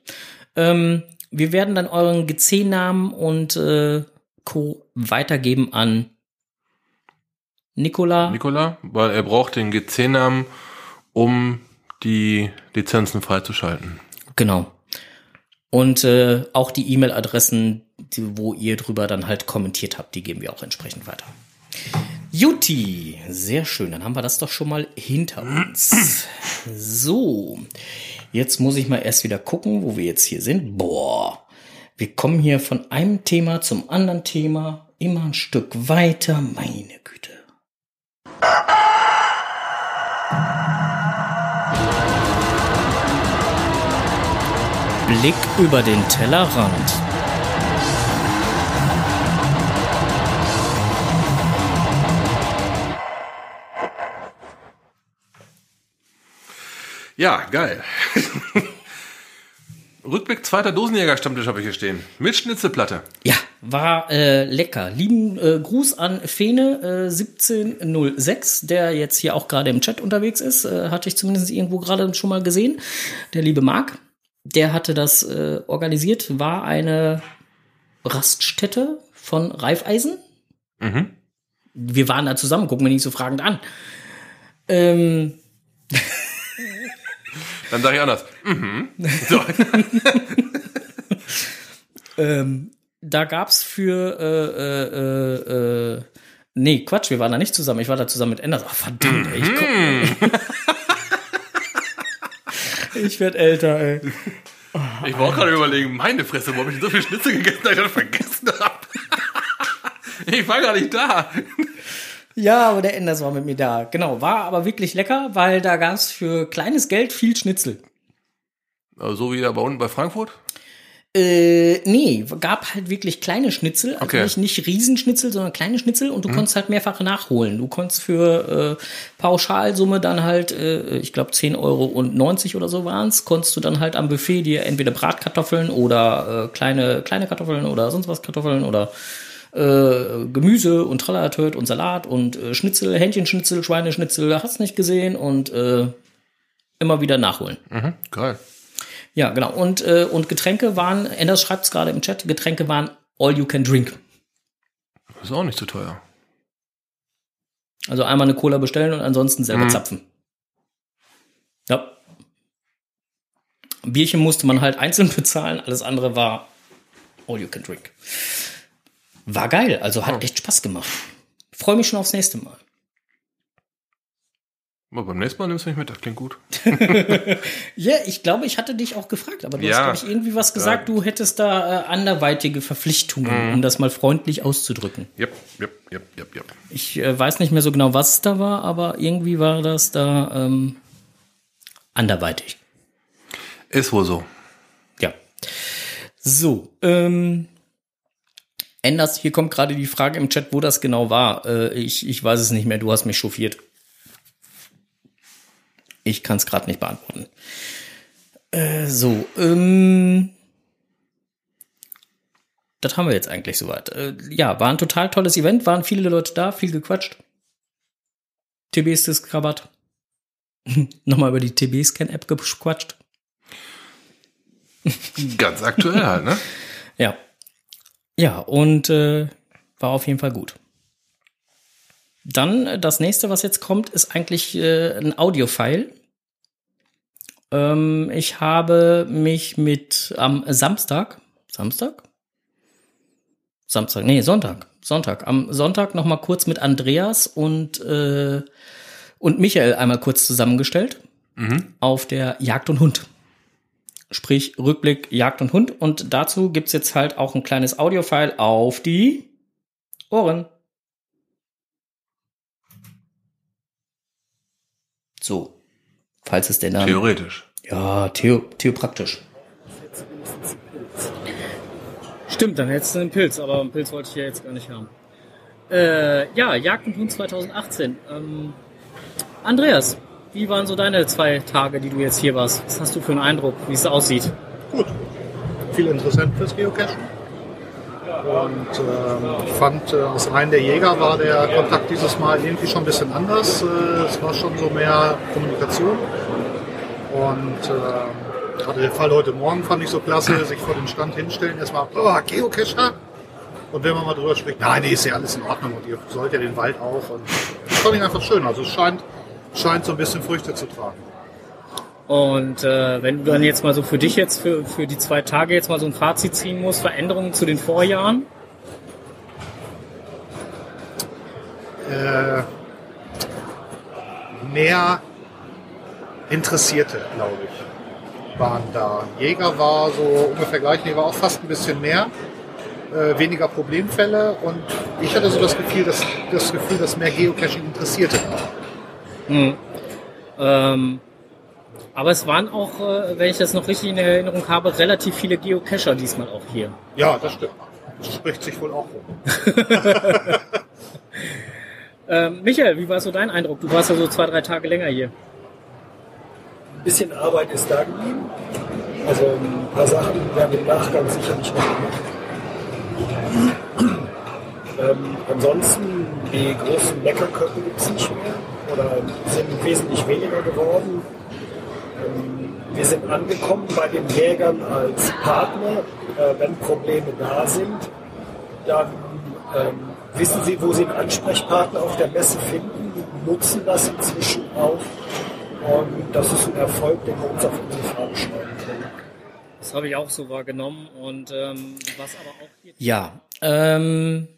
Ähm, wir werden dann euren GC-Namen und äh, Co. weitergeben an Nicola. Nikola, weil er braucht den GC-Namen, um die Lizenzen freizuschalten. Genau. Und äh, auch die E-Mail-Adressen, wo ihr drüber dann halt kommentiert habt, die geben wir auch entsprechend weiter. Juti, sehr schön. Dann haben wir das doch schon mal hinter uns. So, jetzt muss ich mal erst wieder gucken, wo wir jetzt hier sind. Boah, wir kommen hier von einem Thema zum anderen Thema immer ein Stück weiter. Meine Güte. Blick über den Tellerrand. Ja, geil. Rückblick zweiter Dosenjäger-Stammtisch habe ich hier stehen. Mit Schnitzelplatte. Ja, war äh, lecker. Lieben äh, Gruß an Fene äh, 1706, der jetzt hier auch gerade im Chat unterwegs ist. Äh, hatte ich zumindest irgendwo gerade schon mal gesehen. Der liebe Marc, der hatte das äh, organisiert, war eine Raststätte von Reifeisen. Mhm. Wir waren da zusammen, gucken wir nicht so fragend an. Ähm, Dann sage ich anders. Mhm. So. ähm, da gab's für äh, äh, äh, äh, nee Quatsch, wir waren da nicht zusammen. Ich war da zusammen mit Enders. Ach verdammt, ey, ich komm, Ich werd älter, ey. Ich war auch gerade überlegen, meine Fresse, wo habe ich denn so viel Schnitzel gegessen, dass ich das vergessen habe? Ich war gar nicht da. Ja, aber der Enders war mit mir da. Genau, war aber wirklich lecker, weil da gab's für kleines Geld viel Schnitzel. Also so wie da bei unten bei Frankfurt? Äh, nee, gab halt wirklich kleine Schnitzel, also Okay. nicht, nicht Riesenschnitzel, sondern kleine Schnitzel und du konntest halt mehrfach nachholen. Du konntest für äh, Pauschalsumme dann halt, äh, ich glaube 10,90 Euro und 90 oder so waren's, konntest du dann halt am Buffet dir entweder Bratkartoffeln oder äh, kleine, kleine Kartoffeln oder sonst was Kartoffeln oder äh, Gemüse und Trallertöt und Salat und äh, Schnitzel, Hähnchenschnitzel, Schweineschnitzel, hast nicht gesehen und äh, immer wieder nachholen. Mhm, geil. Ja, genau. Und, äh, und Getränke waren, Enders schreibt es gerade im Chat, Getränke waren all you can drink. Ist auch nicht zu teuer. Also einmal eine Cola bestellen und ansonsten selber Mhm. zapfen. Ja. Bierchen musste man halt einzeln bezahlen, alles andere war all you can drink. War geil, also hat Oh. echt Spaß gemacht. Freue mich schon aufs nächste Mal. Aber beim nächsten Mal nimmst du mich mit, das klingt gut. Ja, ich glaube, ich hatte dich auch gefragt, aber du Ja. hast, glaube ich, irgendwie was gesagt, du hättest da äh, anderweitige Verpflichtungen, Mhm. um das mal freundlich auszudrücken. Yep, yep, yep, yep, yep. Ich äh, weiß nicht mehr so genau, was es da war, aber irgendwie war das da ähm, anderweitig. Ist wohl so. Ja. So, ähm, Enders, hier kommt gerade die Frage im Chat, wo das genau war. Äh, ich, ich weiß es nicht mehr, du hast mich chauffiert. Ich kann es gerade nicht beantworten. Äh, so, ähm, das haben wir jetzt eigentlich soweit. Äh, ja, war ein total tolles Event, waren viele Leute da, viel gequatscht. TBs das Krawatt. Nochmal über die TB-Scan-App gequatscht. Ganz aktuell halt, ne? Ja. Ja, und äh, war auf jeden Fall gut. Dann äh, das nächste, was jetzt kommt, ist eigentlich äh, ein Audio-File. Ähm, ich habe mich mit am Samstag, Samstag? Samstag, nee, Sonntag, Sonntag. Am Sonntag noch mal kurz mit Andreas und, äh, und Michael einmal kurz zusammengestellt auf der Jagd und Hund. Sprich Rückblick Jagd und Hund. Und dazu gibt's jetzt halt auch ein kleines Audiofile auf die Ohren. So. Falls es denn dann. Theoretisch. Ja, theo theopraktisch. Stimmt, dann hättest du einen Pilz, aber einen Pilz wollte ich ja jetzt gar nicht haben. Äh, ja, Jagd und Hund 2018. Ähm, Andreas, wie waren so deine zwei Tage, die du jetzt hier warst? Was hast du für einen Eindruck, wie es aussieht? Gut. Viel interessant fürs Geocachen. Und ähm, ich fand, äh, aus Reihen der Jäger war der Kontakt dieses Mal irgendwie schon ein bisschen anders. Äh, es war schon so mehr Kommunikation. Und äh, gerade der Fall heute Morgen fand ich so klasse, sich vor den Stand hinstellen, erstmal, oh, Geocacher. Und wenn man mal drüber spricht, nein, nee, ist ja alles in Ordnung und ihr sollt ja den Wald auch. Und das fand ich einfach schön. Also es scheint, scheint so ein bisschen Früchte zu tragen. Und äh, wenn du dann jetzt mal so für dich jetzt, für, für die zwei Tage jetzt mal so ein Fazit ziehen musst, Veränderungen zu den Vorjahren? äh, mehr Interessierte, glaube ich, waren da. Jäger war so ungefähr gleich, nee, war auch fast ein bisschen mehr, äh, weniger Problemfälle und ich hatte so das Gefühl, dass, das Gefühl, dass mehr Geocaching Interessierte da. Hm. Ähm, Aber es waren auch, äh, wenn ich das noch richtig in Erinnerung habe, relativ viele Geocacher diesmal auch hier. Ja, das stimmt. Das spricht sich wohl auch rum. Ähm, Michael, wie war so dein Eindruck? Du warst ja so zwei, drei Tage länger hier. Ein bisschen Arbeit ist da geblieben. Also ein paar Sachen werden im Nachgang sicherlich noch gemacht. Ähm, ansonsten, die großen Leckerköpfe gibt es nicht mehr oder sind wesentlich weniger geworden. Wir sind angekommen bei den Jägern als Partner. Äh, wenn Probleme da sind, dann ähm, wissen sie, wo sie einen Ansprechpartner auf der Messe finden, nutzen das inzwischen auch. Und das ist ein Erfolg, den wir uns auf unsere Fahne schreiben können. Das habe ich auch so wahrgenommen. Und ähm, was aber auch. Ja, ähm,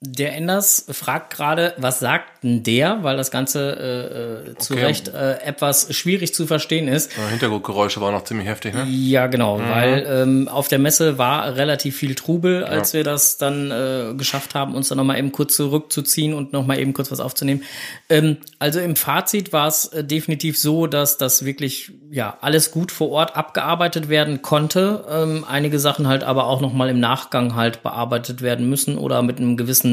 der Enders fragt gerade, was sagt denn der, weil das Ganze äh, äh, zu Okay. Recht äh, etwas schwierig zu verstehen ist. Ja, Hintergrundgeräusche waren noch ziemlich heftig, ne? Ja, genau, weil ähm, auf der Messe war relativ viel Trubel, als wir das dann äh, geschafft haben, uns dann nochmal eben kurz zurückzuziehen und nochmal eben kurz was aufzunehmen. Ähm, also im Fazit war es äh, definitiv so, dass das wirklich ja alles gut vor Ort abgearbeitet werden konnte. Ähm, einige Sachen halt aber auch nochmal im Nachgang halt bearbeitet werden müssen oder mit einem gewissen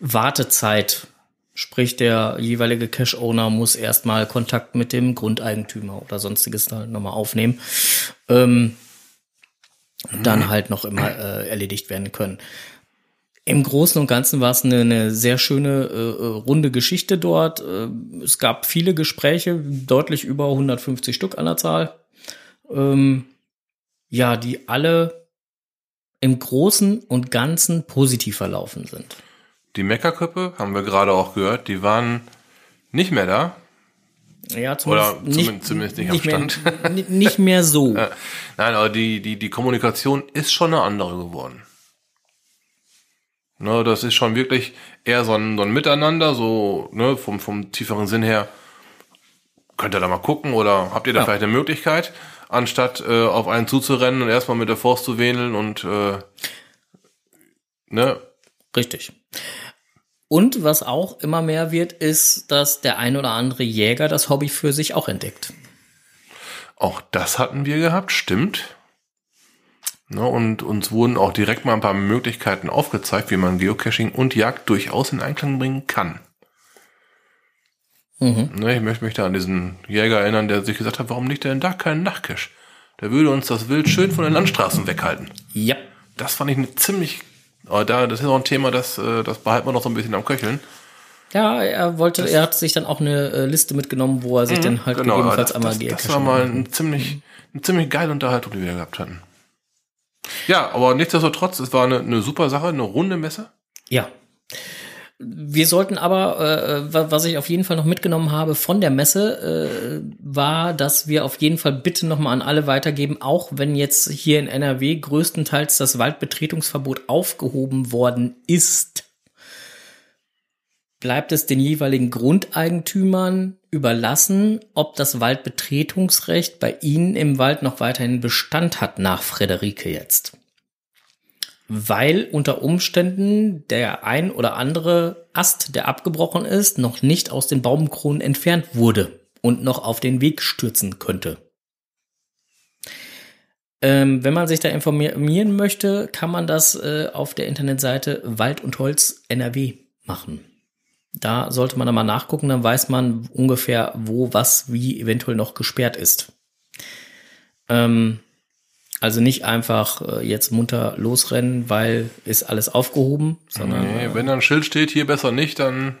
Wartezeit. Sprich, der jeweilige Cache-Owner muss erstmal Kontakt mit dem Grundeigentümer oder sonstiges halt nochmal aufnehmen. Ähm, dann halt noch immer äh, erledigt werden können. Im Großen und Ganzen war es eine, eine sehr schöne äh, äh, runde Geschichte dort. Äh, es gab viele Gespräche, deutlich über 150 Stück an der Zahl. Ähm, ja, die alle im Großen und Ganzen positiv verlaufen sind. Die Meckerköppe, haben wir gerade auch gehört, die waren nicht mehr da. Ja, Oder zumindest, zumindest- zumindest nicht am mehr, ni- nicht mehr so. Nein, aber die, die, die Kommunikation ist schon eine andere geworden. Ne, das ist schon wirklich eher so ein, so ein Miteinander, so ne, vom, vom tieferen Sinn her. Könnt ihr da mal gucken oder habt ihr da Ja. vielleicht eine Möglichkeit, anstatt äh, auf einen zuzurennen und erstmal mit der Forst zu wedeln und äh, ne, Richtig. Und was auch immer mehr wird, ist, dass der ein oder andere Jäger das Hobby für sich auch entdeckt. Auch das hatten wir gehabt, stimmt. Ne, und uns wurden auch direkt mal ein paar Möglichkeiten aufgezeigt, wie man Geocaching und Jagd durchaus in Einklang bringen kann. Mhm. Ne, ich möchte mich da an diesen Jäger erinnern, der sich gesagt hat, warum liegt denn da kein Nachtcache? Der würde uns das Wild schön von den Landstraßen weghalten. Ja. Das fand ich eine ziemlich, aber da, das ist auch ein Thema, das, äh, das behalten wir noch so ein bisschen am Köcheln. Ja, er wollte, er hat sich dann auch eine äh, Liste mitgenommen, wo er sich dann halt Genau, gegebenenfalls das, einmal das, das war mal eine ziemlich, eine ziemlich geile Unterhaltung, die wir gehabt hatten. Ja, aber nichtsdestotrotz, es war eine, eine super Sache, eine runde Messe. Ja. Wir sollten aber, äh, wa- was ich auf jeden Fall noch mitgenommen habe von der Messe, äh, war, dass wir auf jeden Fall bitte nochmal an alle weitergeben, auch wenn jetzt hier in NRW größtenteils das Waldbetretungsverbot aufgehoben worden ist, bleibt es den jeweiligen Grundeigentümern überlassen, ob das Waldbetretungsrecht bei ihnen im Wald noch weiterhin Bestand hat nach Frederike jetzt weil unter Umständen der ein oder andere Ast, der abgebrochen ist, noch nicht aus den Baumkronen entfernt wurde und noch auf den Weg stürzen könnte. Ähm, wenn man sich da informieren möchte, kann man das äh, auf der Internetseite Wald und Holz NRW machen. Da sollte man da mal nachgucken, dann weiß man ungefähr, wo was wie eventuell noch gesperrt ist. Ähm, also nicht einfach äh, jetzt munter losrennen, weil ist alles aufgehoben, sondern Nee, wenn da ein Schild steht, hier besser nicht, dann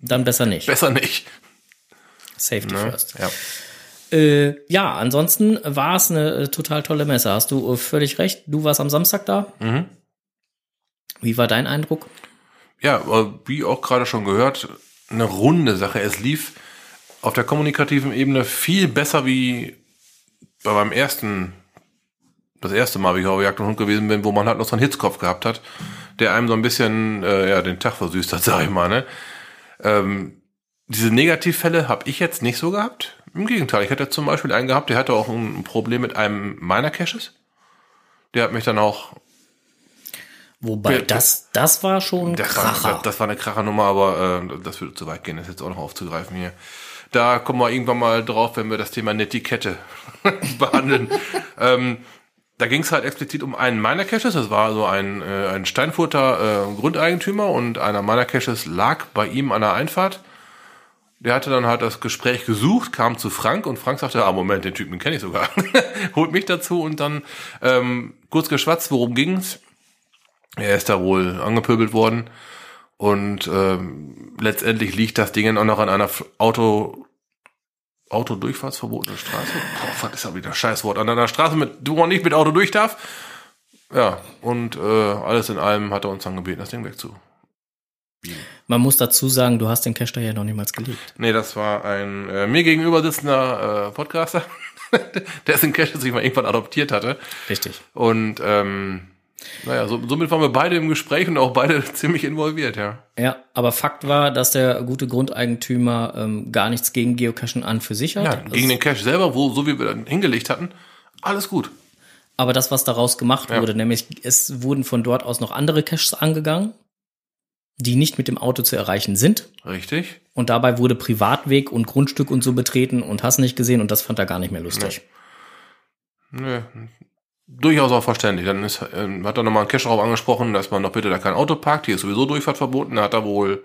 dann besser nicht. besser nicht. Safety Ne? first. Ja. Äh, ja, ansonsten war es eine äh, total tolle Messe. Hast du äh, völlig recht. Du warst am Samstag da. Mhm. Wie war dein Eindruck? Ja, aber wie auch gerade schon gehört, eine runde Sache. Es lief auf der kommunikativen Ebene viel besser wie bei meinem ersten, das erste Mal, wie ich auf Jagd und Hund gewesen bin, wo man halt noch so einen Hitzkopf gehabt hat, der einem so ein bisschen äh, ja, den Tag versüßt hat, sag ich mal. Ne? Ähm, diese Negativfälle habe ich jetzt nicht so gehabt. Im Gegenteil, ich hatte zum Beispiel einen gehabt, der hatte auch ein Problem mit einem meiner Caches. Der hat mich dann auch Wobei das das war schon das war, Kracher. das, das war eine Krachernummer, aber äh, das würde zu weit gehen, das jetzt auch noch aufzugreifen hier. Da kommen wir irgendwann mal drauf, wenn wir das Thema Netiquette behandeln. ähm, da ging es halt explizit um einen meiner Caches. Das war so ein, äh, ein Steinfurter äh, Grundeigentümer und einer meiner Caches lag bei ihm an der Einfahrt. Der hatte dann halt das Gespräch gesucht, kam zu Frank und Frank sagte, ah Moment, den Typen kenne ich sogar. Holt mich dazu und dann ähm, kurz geschwatzt, worum ging's? Er ist da wohl angepöbelt worden und ähm, letztendlich liegt das Ding auch noch an einer Auto Autodurchfahrtsverbotene Straße. Boah, was ist ja wieder ein Scheißwort. An einer Straße, mit, wo man nicht mit Auto durch darf. Ja, und äh, alles in allem hat er uns dann gebeten, das Ding wegzu. Man muss dazu sagen, du hast den Cash da ja noch niemals gelegt. Nee, das war ein äh, mir gegenüber sitzender äh, Podcaster, dessen Cash sich mal irgendwann adoptiert hatte. Richtig. Und ähm, naja, so, somit waren wir beide im Gespräch und auch beide ziemlich involviert, ja. Ja, aber Fakt war, dass der gute Grundeigentümer ähm, gar nichts gegen Geocachen an für sich hat. Ja, gegen den Cache selber, wo, so wie wir dann hingelegt hatten, alles gut. Aber das, was daraus gemacht Ja. wurde, nämlich es wurden von dort aus noch andere Caches angegangen, die nicht mit dem Auto zu erreichen sind. Richtig. Und dabei wurde Privatweg und Grundstück und so betreten und hast nicht gesehen und das fand er gar nicht mehr lustig. Nö. Durchaus auch verständlich. Dann ist, ähm, hat er nochmal einen Cache darauf angesprochen, dass man doch bitte da kein Auto parkt. Hier ist sowieso Durchfahrt verboten. Da hat er wohl,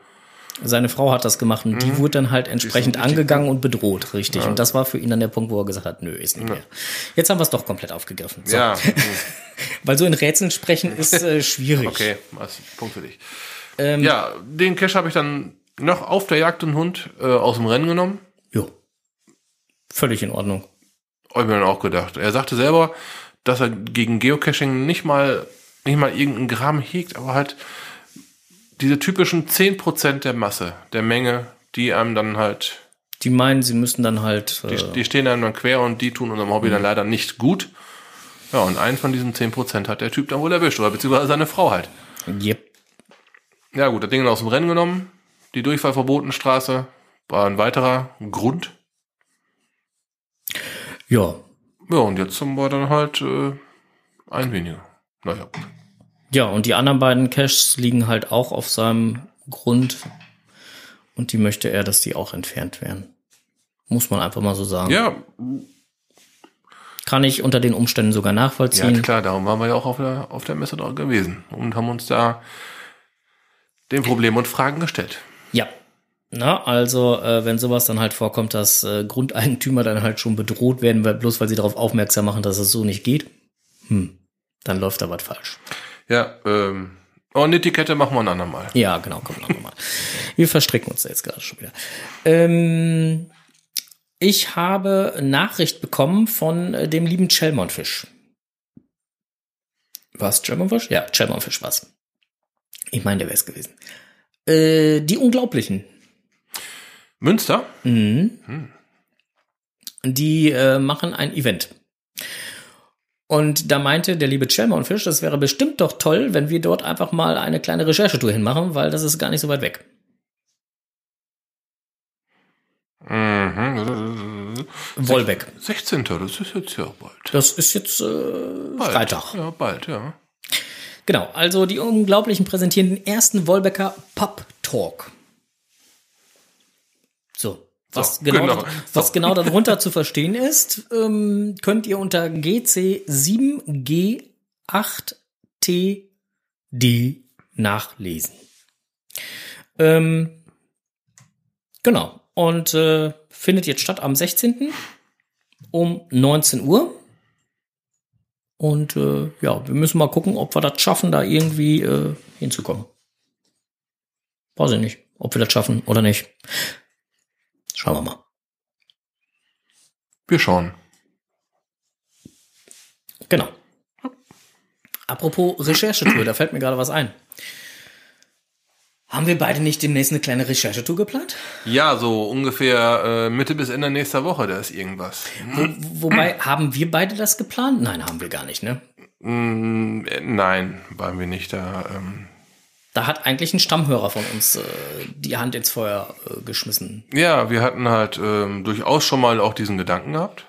Seine Frau hat das gemacht und die wurde dann halt entsprechend angegangen und bedroht, richtig. Und das war für ihn dann der Punkt, wo er gesagt hat, nö, ist nicht mehr. Jetzt haben wir es doch komplett aufgegriffen. So. ja, Weil so in Rätseln sprechen ist äh, schwierig. okay, was, Punkt für dich. Ähm, Ja, den Cache habe ich dann noch auf der Jagd und Hund äh, aus dem Rennen genommen. Jo. Völlig in Ordnung. Hab ich mir dann auch gedacht. Er sagte selber, dass er gegen Geocaching nicht mal, nicht mal irgendeinen Gramm hegt, aber halt diese typischen 10% der Masse, der Menge, die einem dann halt, Die meinen, sie müssen dann halt. die, Äh, die stehen einem dann quer und die tun unserem Hobby dann leider nicht gut. Ja, und einen von diesen 10% hat der Typ dann wohl erwischt, oder beziehungsweise seine Frau halt. yep. Ja gut, das Ding aus dem Rennen genommen, die Durchfallverbotenstraße war ein weiterer Grund. Ja. Ja, und jetzt haben wir dann halt äh, ein weniger. Naja. Ja, und die anderen beiden Caches liegen halt auch auf seinem Grund. Und die möchte er, dass die auch entfernt werden. Muss man einfach mal so sagen. Ja, Kann ich unter den Umständen sogar Ja, nachvollziehen. klar, darum waren wir ja auch auf der, auf der Messe dort gewesen und haben uns da den Problemen und Fragen gestellt. Ja. Na, also, äh, wenn sowas dann halt vorkommt, dass äh, Grundeigentümer dann halt schon bedroht werden, weil, bloß weil sie darauf aufmerksam machen, dass es so nicht geht, hm, dann läuft da was falsch. Ja, ähm, oh, eine Etikette machen wir ein andermal. Ja, genau, komm noch mal. Wir verstricken uns da jetzt gerade schon wieder. Ähm, ich habe Nachricht bekommen von äh, dem lieben Chelmonfisch. Was, Chelmonfisch? Ja, Chelmonfisch war's. Ich meine, der wäre es gewesen. Äh, die Unglaublichen. Münster? Mhm. Die äh, machen ein Event. Und da meinte der liebe Chelmonfisch, das wäre bestimmt doch toll, wenn wir dort einfach mal eine kleine Recherchetour hinmachen, weil das ist gar nicht so weit weg. Mhm. Wolbeck. 16. Das ist jetzt ja bald. Das ist jetzt äh, bald. Freitag. Ja, bald, ja. Genau, also die Unglaublichen präsentieren den ersten Wolbecker Pub Talk. Was, So, genau, genau. was So. genau darunter zu verstehen ist, ähm, könnt ihr unter GC7G8TD nachlesen. Ähm, genau. Und äh, findet jetzt statt am 16. um 19 Uhr. Und äh, ja, wir müssen mal gucken, ob wir das schaffen, da irgendwie äh, hinzukommen. Weiß ich nicht, ob wir das schaffen oder nicht. Schauen wir mal. Wir schauen. Genau. Apropos Recherchetour, da fällt mir gerade was ein. Haben wir beide nicht demnächst eine kleine Recherchetour geplant? Ja, so ungefähr äh, Mitte bis Ende nächster Woche, da ist irgendwas. Wo, wobei, haben wir beide das geplant? Nein, haben wir gar nicht, ne? Mm, äh, nein, waren wir nicht da. Ähm, Da hat eigentlich ein Stammhörer von uns äh, die Hand ins Feuer äh, geschmissen. ja, wir hatten halt ähm, durchaus schon mal auch diesen Gedanken gehabt,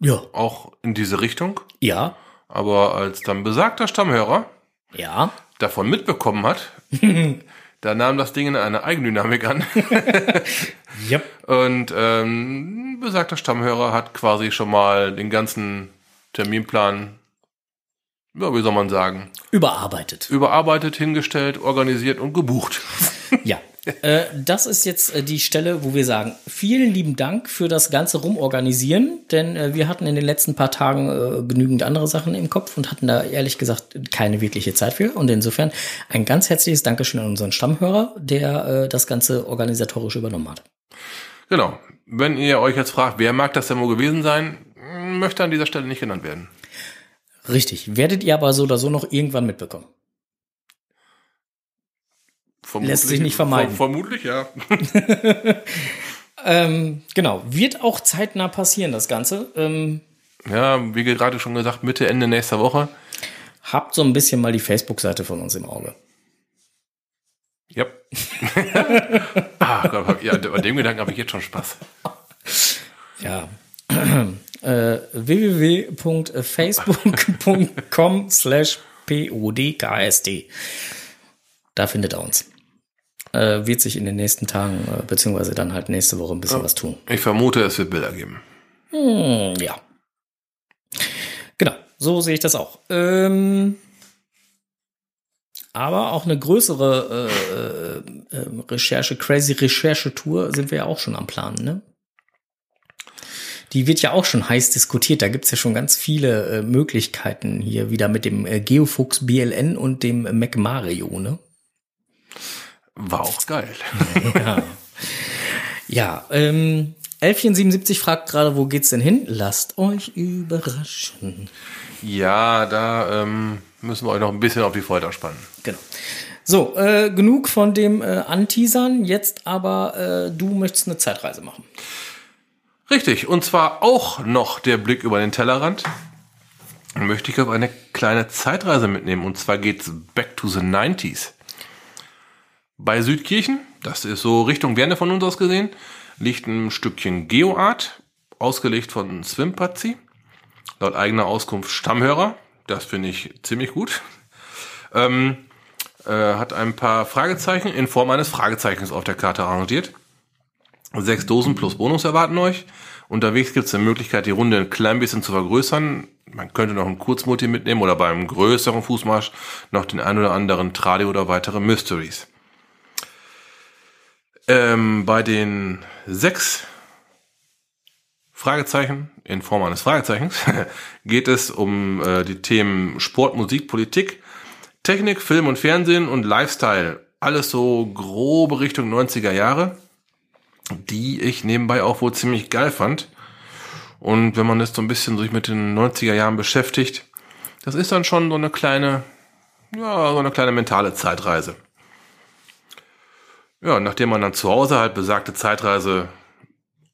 Ja. auch in diese Richtung. Ja. Aber als dann besagter Stammhörer Ja. davon mitbekommen hat, Da nahm das Ding eine Eigendynamik an. Yep. Und ähm, besagter Stammhörer hat quasi schon mal den ganzen Terminplan, ja, wie soll man sagen, Überarbeitet. überarbeitet, hingestellt, organisiert und gebucht. Ja. Äh, das ist jetzt äh, die Stelle, wo wir sagen, vielen lieben Dank für das ganze Rumorganisieren, denn äh, wir hatten in den letzten paar Tagen genügend andere Sachen im Kopf und hatten da ehrlich gesagt keine wirkliche Zeit für. Und insofern ein ganz herzliches Dankeschön an unseren Stammhörer, der das Ganze organisatorisch übernommen hat. Genau. Wenn ihr euch jetzt fragt, wer mag das denn wohl gewesen sein, möchte an dieser Stelle nicht genannt werden. Richtig. Werdet ihr aber so oder so noch irgendwann mitbekommen. Vermutlich, Lässt sich nicht vermeiden. Ver vermutlich, ja. Ähm, genau. Wird auch zeitnah passieren, das Ganze. Ähm, Ja, wie gerade schon gesagt, Mitte, Ende nächster Woche. habt so ein bisschen mal die Facebook-Seite von uns im Auge. Ja. ah Gott, hab- ja, bei dem Gedanken habe ich jetzt schon Spaß. Ja. äh, www.facebook.com slash podkst. Da findet er uns. Äh, wird sich in den nächsten Tagen, äh, beziehungsweise dann halt nächste Woche ein bisschen was tun. Ich vermute, es wird Bilder geben. Hm, ja. Genau, so sehe ich das auch. Ähm, aber auch eine größere äh, äh, Recherche, crazy Recherche-Tour sind wir ja auch schon am Planen, ne? Die wird ja auch schon heiß diskutiert. Da gibt's ja schon ganz viele äh, Möglichkeiten hier wieder mit dem äh, Geofuchs BLN und dem äh, Mac Mario, ne? War auch geil. Ja. ja, ähm, Elfchen77 fragt gerade, wo geht's denn hin? Lasst euch überraschen. Ja, da ähm, müssen wir euch noch ein bisschen auf die Folter spannen. Genau. So, äh, genug von dem äh, Anteasern. Jetzt aber, äh, du möchtest eine Zeitreise machen. Richtig, und zwar auch noch der Blick über den Tellerrand. Möchte ich auf eine kleine Zeitreise mitnehmen. Und zwar geht's back to the 90s. Bei Südkirchen, das ist so Richtung Werne von uns aus gesehen, liegt ein Stückchen Geoart, ausgelegt von Swimpazi. Laut eigener Auskunft Stammhörer. Das finde ich ziemlich gut. Ähm, äh, hat ein paar Fragezeichen in Form eines Fragezeichens auf der Karte arrangiert. Sechs Dosen plus Bonus erwarten euch. Unterwegs gibt es eine Möglichkeit, die Runde ein klein bisschen zu vergrößern. Man könnte noch einen Kurzmulti mitnehmen oder beim größeren Fußmarsch noch den ein oder anderen Tradi oder weitere Mysteries. Ähm, bei den sechs Fragezeichen in Form eines Fragezeichens geht es um äh, die Themen Sport, Musik, Politik, Technik, Film und Fernsehen und Lifestyle. Alles so grobe Richtung 90er Jahre die ich nebenbei auch wohl ziemlich geil fand. Und wenn man jetzt so ein bisschen sich mit den 90er Jahren beschäftigt, das ist dann schon so eine kleine, ja, so eine kleine mentale Zeitreise. Ja, nachdem man dann zu Hause halt besagte Zeitreise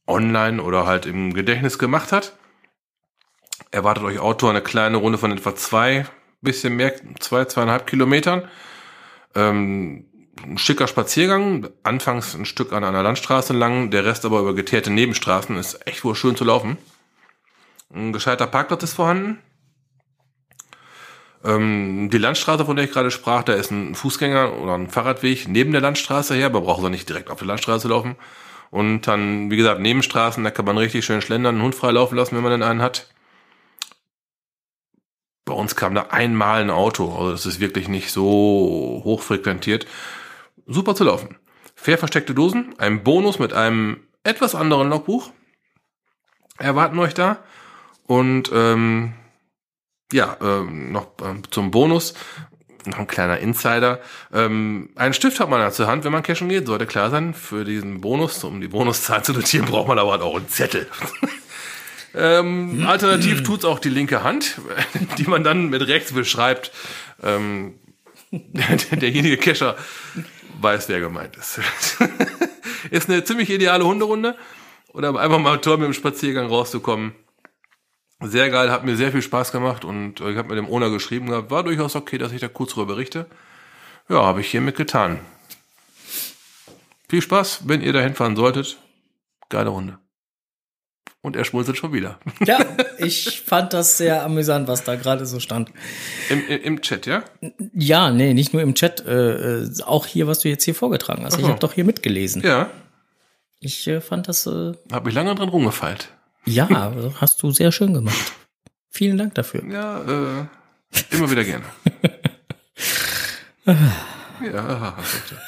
online oder halt im Gedächtnis gemacht hat, erwartet euch Autor eine kleine Runde von etwa zwei, bisschen mehr, zwei, zweieinhalb Kilometern. Ähm, ein schicker Spaziergang, anfangs ein Stück an einer Landstraße lang, der Rest aber über geteerte Nebenstraßen, ist echt wohl schön zu laufen. Ein gescheiter Parkplatz ist vorhanden. Ähm, die Landstraße, von der ich gerade sprach, da ist ein Fußgänger oder ein Fahrradweg neben der Landstraße her, aber braucht er nicht direkt auf der Landstraße laufen. Und dann, wie gesagt, Nebenstraßen, da kann man richtig schön schlendern, einen Hund frei laufen lassen, wenn man denn einen hat. Bei uns kam da einmal ein Auto, also das ist wirklich nicht so hoch frequentiert super zu laufen. Fair versteckte Dosen, ein Bonus mit einem etwas anderen Logbuch erwarten euch da. Und ähm, ja, ähm, noch ähm, zum Bonus, noch ein kleiner Insider. Ähm, einen Stift hat man da zur Hand, wenn man cashen geht, sollte klar sein. Für diesen Bonus, um die Bonuszahl zu notieren, braucht man aber halt auch einen Zettel. ähm, alternativ tut's auch die linke Hand, die man dann mit rechts beschreibt. Ähm, derjenige Kescher weiß, wer gemeint ist. ist eine ziemlich ideale Hunderunde. Oder einfach mal toll mit dem Spaziergang rauszukommen. Sehr geil, hat mir sehr viel Spaß gemacht und ich habe mit dem Owner geschrieben gehabt, war durchaus okay, dass ich da kurz drüber berichte. Ja, habe ich hiermit getan. Viel Spaß, wenn ihr da hinfahren solltet. Geile Runde. Und er schmunzelt schon wieder. Ja, ich fand das sehr amüsant, was da gerade so stand. Im, im, Chat, ja? Ja, nee, nicht nur im Chat, äh, äh, auch hier, was du jetzt hier vorgetragen hast. Ach Ich so. habe doch hier mitgelesen. Ja. Ich äh, fand das, äh, Hab mich lange dran rumgefeilt. ja, hast du sehr schön gemacht. Vielen Dank dafür. Ja, äh, immer wieder gerne. ja, bitte.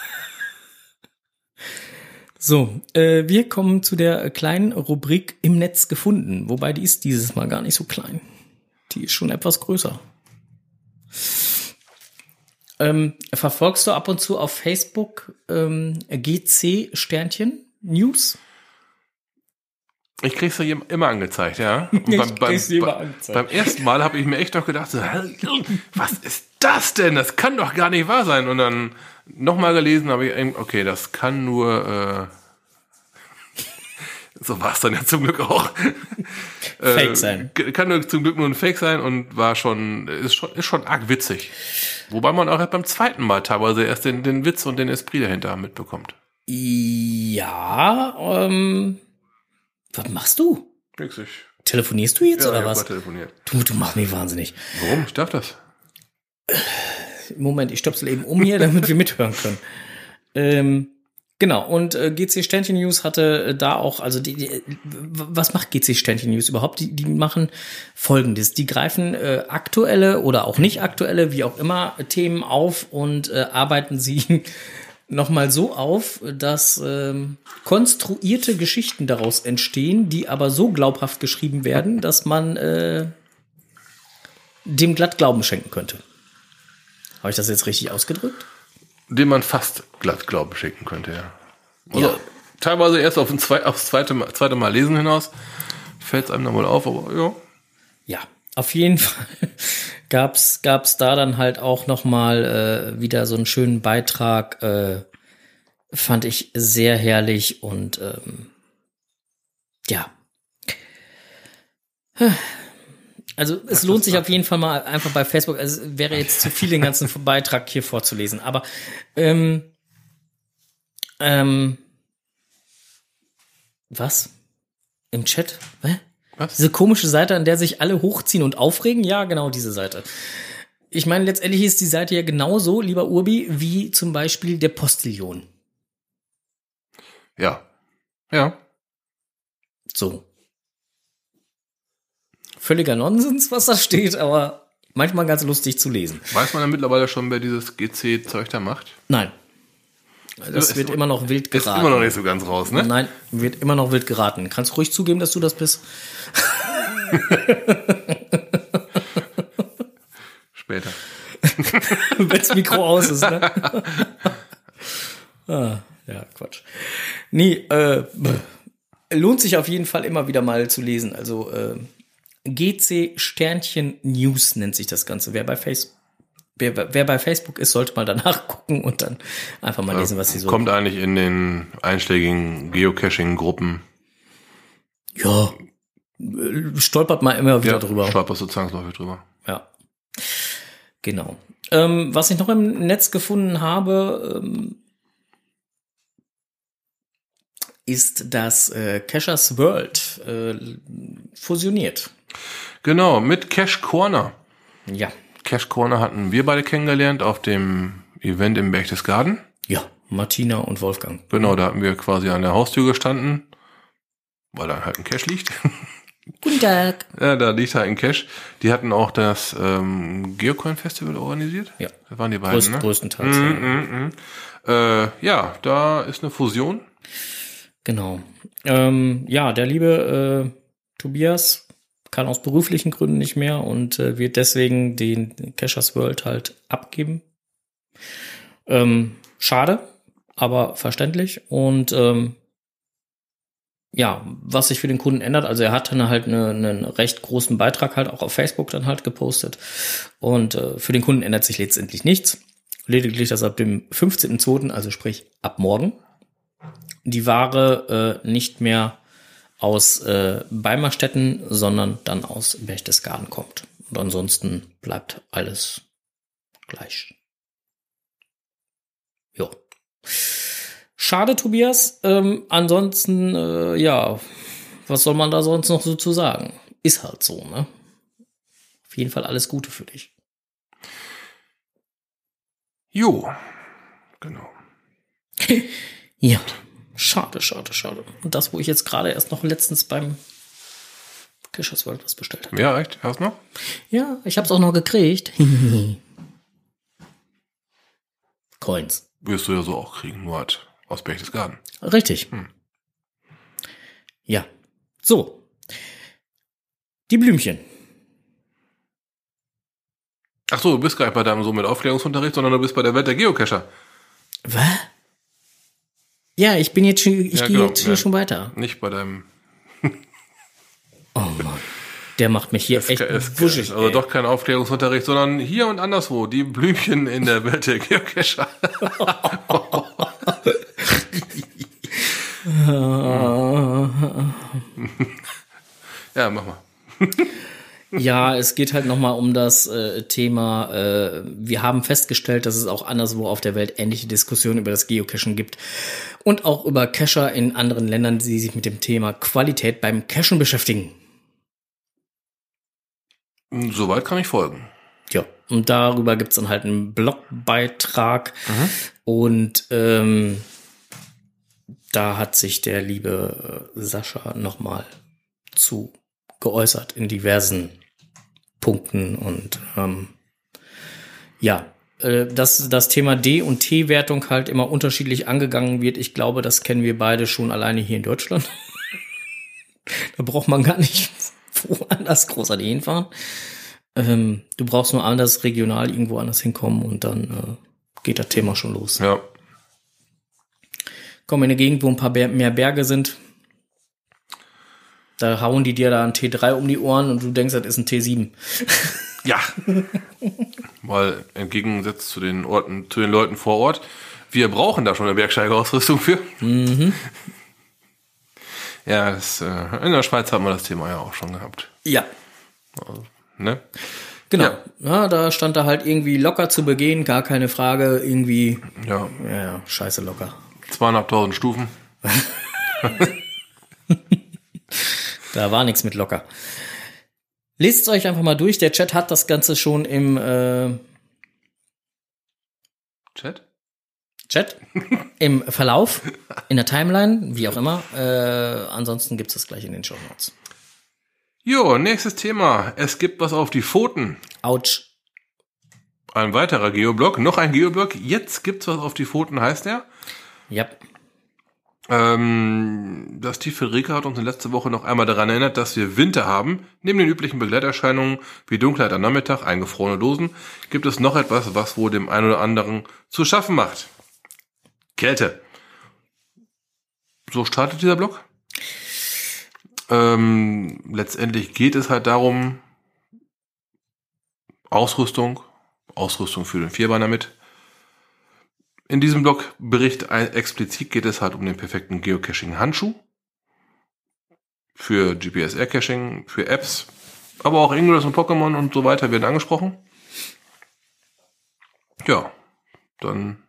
So, äh, wir kommen zu der kleinen Rubrik im Netz gefunden, wobei die ist dieses Mal gar nicht so klein. Die ist schon etwas größer. Ähm, verfolgst du ab und zu auf Facebook ähm, GC Sternchen News? Ich krieg's ja immer angezeigt, ja. Und Ich beim, beim, krieg's immer beim, angezeigt. beim ersten Mal habe ich mir echt doch gedacht, so, was ist das denn? Das kann doch gar nicht wahr sein. Und dann nochmal gelesen habe ich, eben, okay, das kann nur, äh, so war es dann ja zum Glück auch. Fake sein. Äh, Kann nur zum Glück nur ein Fake sein und war schon, ist schon, ist schon arg witzig. Wobei man auch erst beim zweiten Mal teilweise erst den, den Witz und den Esprit dahinter mitbekommt. Ja, ähm, was machst du? Witzig. Telefonierst du jetzt Ja, oder ich was? telefoniert. Du, du machst mich wahnsinnig. Warum? Ich darf das. Moment, ich stöpsel eben um hier, damit wir mithören können. Ähm, genau, und äh, GC Sternchen News hatte äh, da auch, also die, die, was macht GC Sternchen News überhaupt? Die, die machen folgendes, die greifen äh, aktuelle oder auch nicht aktuelle, wie auch immer, Themen auf und äh, arbeiten sie nochmal so auf, dass ähm, konstruierte Geschichten daraus entstehen, die aber so glaubhaft geschrieben werden, dass man äh, dem glatt Glauben schenken könnte. Habe ich das jetzt richtig ausgedrückt? den man fast glatt Glauben schicken könnte, ja. Also, Ja. Teilweise erst auf ein zwei, aufs zweite Mal, zweite Mal lesen hinaus. Fällt es einem dann wohl auf, aber ja. Ja, auf jeden Fall gab's gab's da dann halt auch noch mal äh, wieder so einen schönen Beitrag, äh, fand ich sehr herrlich und ähm, ja. Also es lohnt sich auf jeden Fall mal einfach bei Facebook. Also es wäre jetzt zu viel, den ganzen Beitrag hier vorzulesen. Aber ähm, ähm, was? Im Chat? Hä? Was? Diese komische Seite, an der sich alle hochziehen und aufregen? Ja, genau diese Seite. Ich meine, letztendlich ist die Seite ja genauso, lieber Urbi, wie zum Beispiel der Postillon. Ja. Ja. So. Völliger Nonsens, was da steht, aber manchmal ganz lustig zu lesen. Weiß man dann mittlerweile schon, wer dieses GC-Zeug da macht? Nein. Das Ist- wird immer noch wild Ist geraten. immer noch nicht so ganz raus, ne? Nein, wird immer noch wild geraten. Kannst ruhig zugeben, dass du das bist? Später. Wenn's Mikro aus ist, ne? ah, ja, Quatsch. Nee, äh, lohnt sich auf jeden Fall immer wieder mal zu lesen. Also äh, GC Sternchen News nennt sich das Ganze. Wer bei Facebook Wer, wer bei Facebook ist, sollte mal danach gucken und dann einfach mal lesen, was sie so. Kommt eigentlich in den einschlägigen Geocaching-Gruppen. Ja, äh, stolpert mal immer wieder drüber. Stolperst du zwangsläufig drüber. Ja. Genau. Ähm, was ich noch im Netz gefunden habe, ähm, ist, dass äh, Cashers World äh, fusioniert. Genau, mit Cash Corner. Ja. Cash Corner hatten wir beide kennengelernt auf dem Event im Berchtesgaden. Ja, Martina und Wolfgang. Genau, da hatten wir quasi an der Haustür gestanden, weil da halt ein Cash liegt. Guten Tag. ja, da liegt halt ein Cash. Die hatten auch das ähm, Geocoin Festival organisiert. Ja. Das waren die beiden, Größt, ne? Größtenteils. Ja. mhm, mhm. Äh, ja, da ist eine Fusion. Genau. Ähm, ja, der liebe äh, Tobias kann aus beruflichen Gründen nicht mehr und äh, wird deswegen den Cashers World halt abgeben. Ähm, schade, aber verständlich. Und ähm, ja, was sich für den Kunden ändert, also er hat dann halt eine, einen recht großen Beitrag halt auch auf Facebook dann halt gepostet. Und äh, für den Kunden ändert sich letztendlich nichts. Lediglich, dass ab dem 15.02., also sprich ab morgen, die Ware äh, nicht mehr aus äh, Beimerstetten, sondern dann aus Berchtesgaden kommt. Und ansonsten bleibt alles gleich. Jo. Schade, Tobias. Ähm, ansonsten, äh, ja, was soll man da sonst noch so zu sagen? Ist halt so, ne? Auf jeden Fall alles Gute für dich. Jo, genau. Ja, schade, schade, schade. Und das, wo ich jetzt gerade erst noch letztens beim Cashers World was bestellt habe. Ja, echt? Hast du noch? Ja, ich hab's auch noch gekriegt. Coins. Wirst du ja so auch kriegen, nur halt aus Berchtesgaden. Richtig. Hm. Ja. So. Die Blümchen. Ach so, du bist gar nicht bei deinem so mit Aufklärungsunterricht, sondern du bist bei der Welt der Geocacher. Was? Ja, ich bin jetzt schon, ich Ja, gehe genau, jetzt ja. schon weiter. Nicht bei deinem Oh Mann. Der macht mich hier echt wuschig. Also ey. doch kein Aufklärungsunterricht, sondern hier und anderswo. Die Blümchen in der Welt der Geocacher. ja, mach mal. Ja, es geht halt nochmal um das äh, Thema, äh, wir haben festgestellt, dass es auch anderswo auf der Welt ähnliche Diskussionen über das Geocachen gibt und auch über Cacher in anderen Ländern, die sich mit dem Thema Qualität beim Cachen beschäftigen. Soweit kann ich folgen. Ja, und darüber gibt's dann halt einen Blogbeitrag und ähm, da hat sich der liebe äh, Sascha nochmal zu geäußert in diversen Punkten und ähm, ja, äh, dass das Thema D- und T-Wertung halt immer unterschiedlich angegangen wird. Ich glaube, das kennen wir beide schon alleine hier in Deutschland. da braucht man gar nicht woanders großartig hinfahren. Ähm, du brauchst nur anders regional irgendwo anders hinkommen und dann äh, geht das Thema schon los. Ja. Komm in eine Gegend, wo ein paar mehr Berge sind. Da hauen die dir da ein T3 um die Ohren und du denkst, das ist ein T7. Ja. Weil im Gegensatz zu den Orten, zu den Leuten vor Ort, wir brauchen da schon eine Bergsteigerausrüstung für. Ja, das, äh, in der Schweiz hat man das Thema ja auch schon gehabt. Ja. Ne? Genau. Ja. Ja. da stand da halt irgendwie locker zu begehen, gar keine Frage, irgendwie, Ja, ja, ja, scheiße locker. zweieinhalbtausend Stufen. Da war nichts mit locker. Lest es euch einfach mal durch. Der Chat hat das Ganze schon im äh, Chat? Chat, im Verlauf, in der Timeline, wie auch immer. Äh, ansonsten gibt es das gleich in den Show Notes. Jo, nächstes Thema. Es gibt was auf die Pfoten. Autsch. Ein weiterer Geoblog, noch ein Geoblog. Jetzt gibt's was auf die Pfoten, heißt er. Ja. Ähm, das tiefe Rika hat uns in letzter Woche noch einmal daran erinnert, dass wir Winter haben. Neben den üblichen Begleiterscheinungen wie Dunkelheit am Nachmittag, eingefrorene Dosen, gibt es noch etwas, was wohl dem einen oder anderen zu schaffen macht. Kälte. So startet dieser Blog. Ähm, letztendlich geht es halt darum, Ausrüstung, Ausrüstung für den Vierbeiner mit. In diesem Blogbericht explizit geht es halt um den perfekten Geocaching-Handschuh. Für GPS-Air-Caching, für Apps, aber auch Ingress und Pokémon und so weiter werden angesprochen. Ja, dann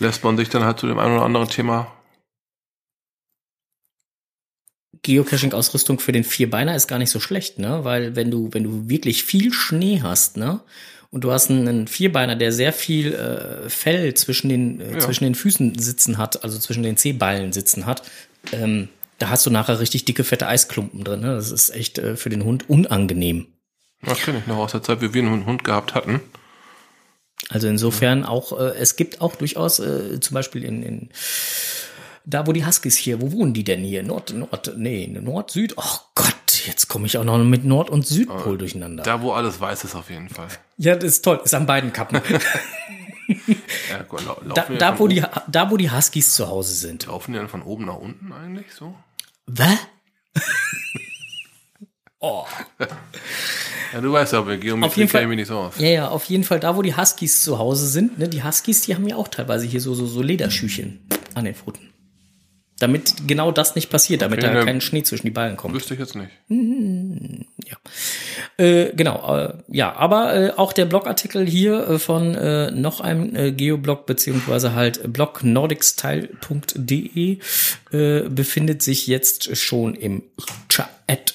lässt man sich dann halt zu dem einen oder anderen Thema. Geocaching-Ausrüstung für den Vierbeiner ist gar nicht so schlecht, ne? Weil wenn du, wenn du wirklich viel Schnee hast, ne? Und du hast einen Vierbeiner, der sehr viel äh, Fell zwischen den, äh, Ja. zwischen den Füßen sitzen hat, also zwischen den Zehballen sitzen hat, ähm, da hast du nachher richtig dicke, fette Eisklumpen drin. Ne? Das ist echt äh, für den Hund unangenehm. Das kenne ich noch aus der Zeit, wie wir einen Hund gehabt hatten. Also insofern auch, äh, es gibt auch durchaus äh, zum Beispiel in, in da, wo die Huskies hier, wo wohnen die denn hier? Nord, Nord, nee, Nord, Süd. Oh Gott, jetzt komme ich auch noch mit Nord- und Südpol durcheinander. Da, wo alles weiß ist auf jeden Fall. ja, das ist toll, ist an beiden Kappen. Ja, gut, lau- da, da, wo die, da, wo die Huskies zu Hause sind. Laufen die dann von oben nach unten eigentlich so? Was? oh. Ja, du weißt ja, bei Geometrie Auf jeden Fall. nicht so aus. Ja, ja, auf jeden Fall da, wo die Huskies zu Hause sind. Ne? Die Huskies, die haben ja auch teilweise hier so, so, so Lederschüchen an den Pfoten. Damit genau das nicht passiert, damit Okay, da ne. kein Schnee zwischen die Ballen kommt. Wüsste ich jetzt nicht. Ja, äh, genau. Äh, ja, aber äh, auch der Blogartikel hier äh, von äh, noch einem äh, Geoblog beziehungsweise halt blog nordicstyle.de äh, befindet sich jetzt schon im Chat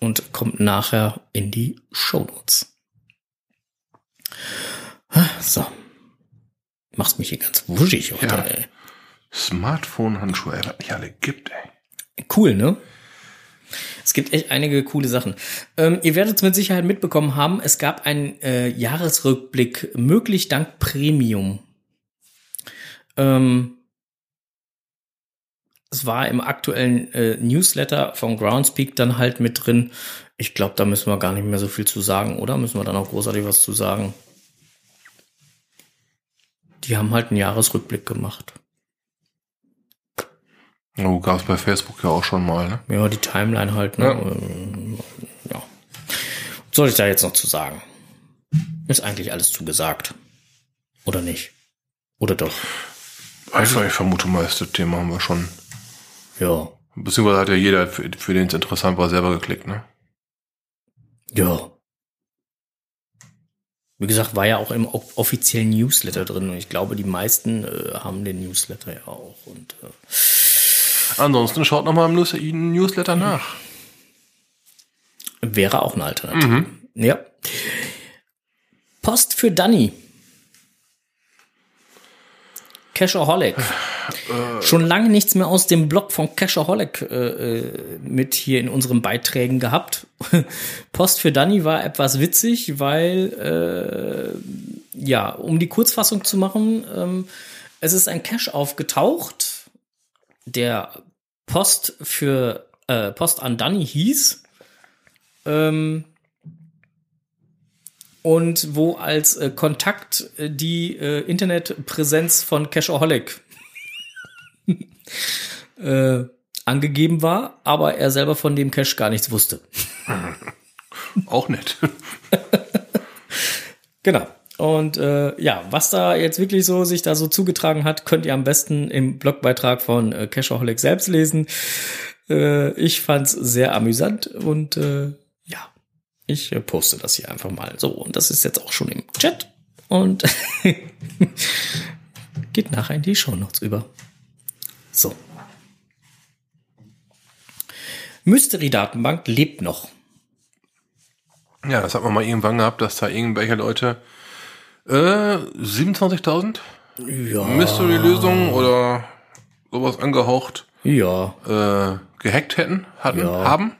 und kommt nachher in die Shownotes. So. Machst mich hier ganz wuschig heute, Ja. ey. Smartphone-Handschuhe, ey, was nicht alle gibt, ey. Cool, ne? Es gibt echt einige coole Sachen. Ähm, ihr werdet es mit Sicherheit mitbekommen haben, es gab einen äh, Jahresrückblick, möglich dank Premium. Ähm, es war im aktuellen äh, Newsletter von Groundspeak dann halt mit drin. Ich glaube, da müssen wir gar nicht mehr so viel zu sagen, oder? Müssen wir da noch großartig was zu sagen? Die haben halt einen Jahresrückblick gemacht. Oh, gab's bei Facebook ja auch schon mal, ne? Ja, die Timeline halt, ne? Ja. Ja. Was soll ich da jetzt noch zu sagen? Ist eigentlich alles zugesagt. Oder nicht? Oder doch? Also ich vermute mal, das Thema haben wir schon. Ja. Beziehungsweise hat ja jeder, für, für den es interessant war, selber geklickt, ne? Ja. Wie gesagt, war ja auch im offiziellen Newsletter drin und ich glaube, die meisten äh, haben den Newsletter ja auch. Und äh, Ansonsten schaut noch mal im News- Newsletter nach. wäre auch eine Alternative. Ja. Post für Danny. Cashaholic. Schon lange nichts mehr aus dem Blog von Cashaholic äh, äh, mit hier in unseren Beiträgen gehabt. Post für Danny war etwas witzig, weil, äh, ja, um die Kurzfassung zu machen, ähm, es ist ein Cache aufgetaucht, der Post für äh, Post an Danny hieß. Ähm, und wo als äh, Kontakt äh, die äh, Internetpräsenz von Cashaholic äh, angegeben war, aber er selber von dem Cache gar nichts wusste. Auch nett. Genau. Und äh, ja, was da jetzt wirklich so sich da so zugetragen hat, könnt ihr am besten im Blogbeitrag von äh, Cashaholic selbst lesen. Äh, ich fand's sehr amüsant und äh, ja, ich äh, poste das hier einfach mal. So, und das ist jetzt auch schon im Chat und geht nachher in die Shownotes über. So. Mystery-Datenbank lebt noch. Ja, das hat man mal irgendwann gehabt, dass da irgendwelche Leute äh, 27.000 Ja. Mystery-Lösungen oder sowas angehaucht Ja. äh, gehackt hätten, hatten, Ja. haben.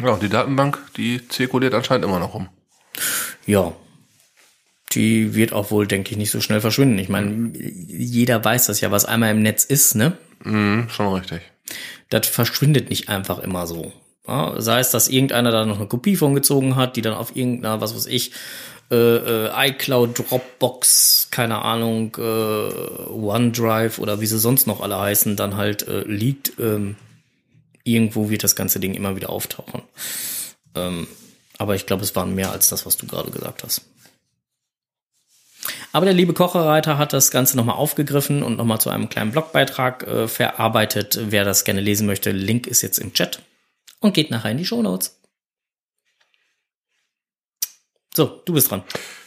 Ja, und die Datenbank, die zirkuliert anscheinend immer noch rum. Ja. Die wird auch wohl, denke ich, nicht so schnell verschwinden. Ich meine, jeder weiß das ja, was einmal im Netz ist, ne? Mhm, schon richtig. Das verschwindet nicht einfach immer so. Ja, sei es, dass irgendeiner da noch eine Kopie von gezogen hat, die dann auf irgendeiner, was weiß ich, äh, äh, iCloud, Dropbox, keine Ahnung, äh, OneDrive oder wie sie sonst noch alle heißen, dann halt äh, liegt. Ähm, irgendwo wird das ganze Ding immer wieder auftauchen. Ähm, aber ich glaube, es waren mehr als das, was du gerade gesagt hast. Aber der liebe Kocherreiter hat das Ganze nochmal aufgegriffen und nochmal zu einem kleinen Blogbeitrag äh, verarbeitet. Wer das gerne lesen möchte, Link ist jetzt im Chat und geht nachher in die Shownotes. So, du bist dran.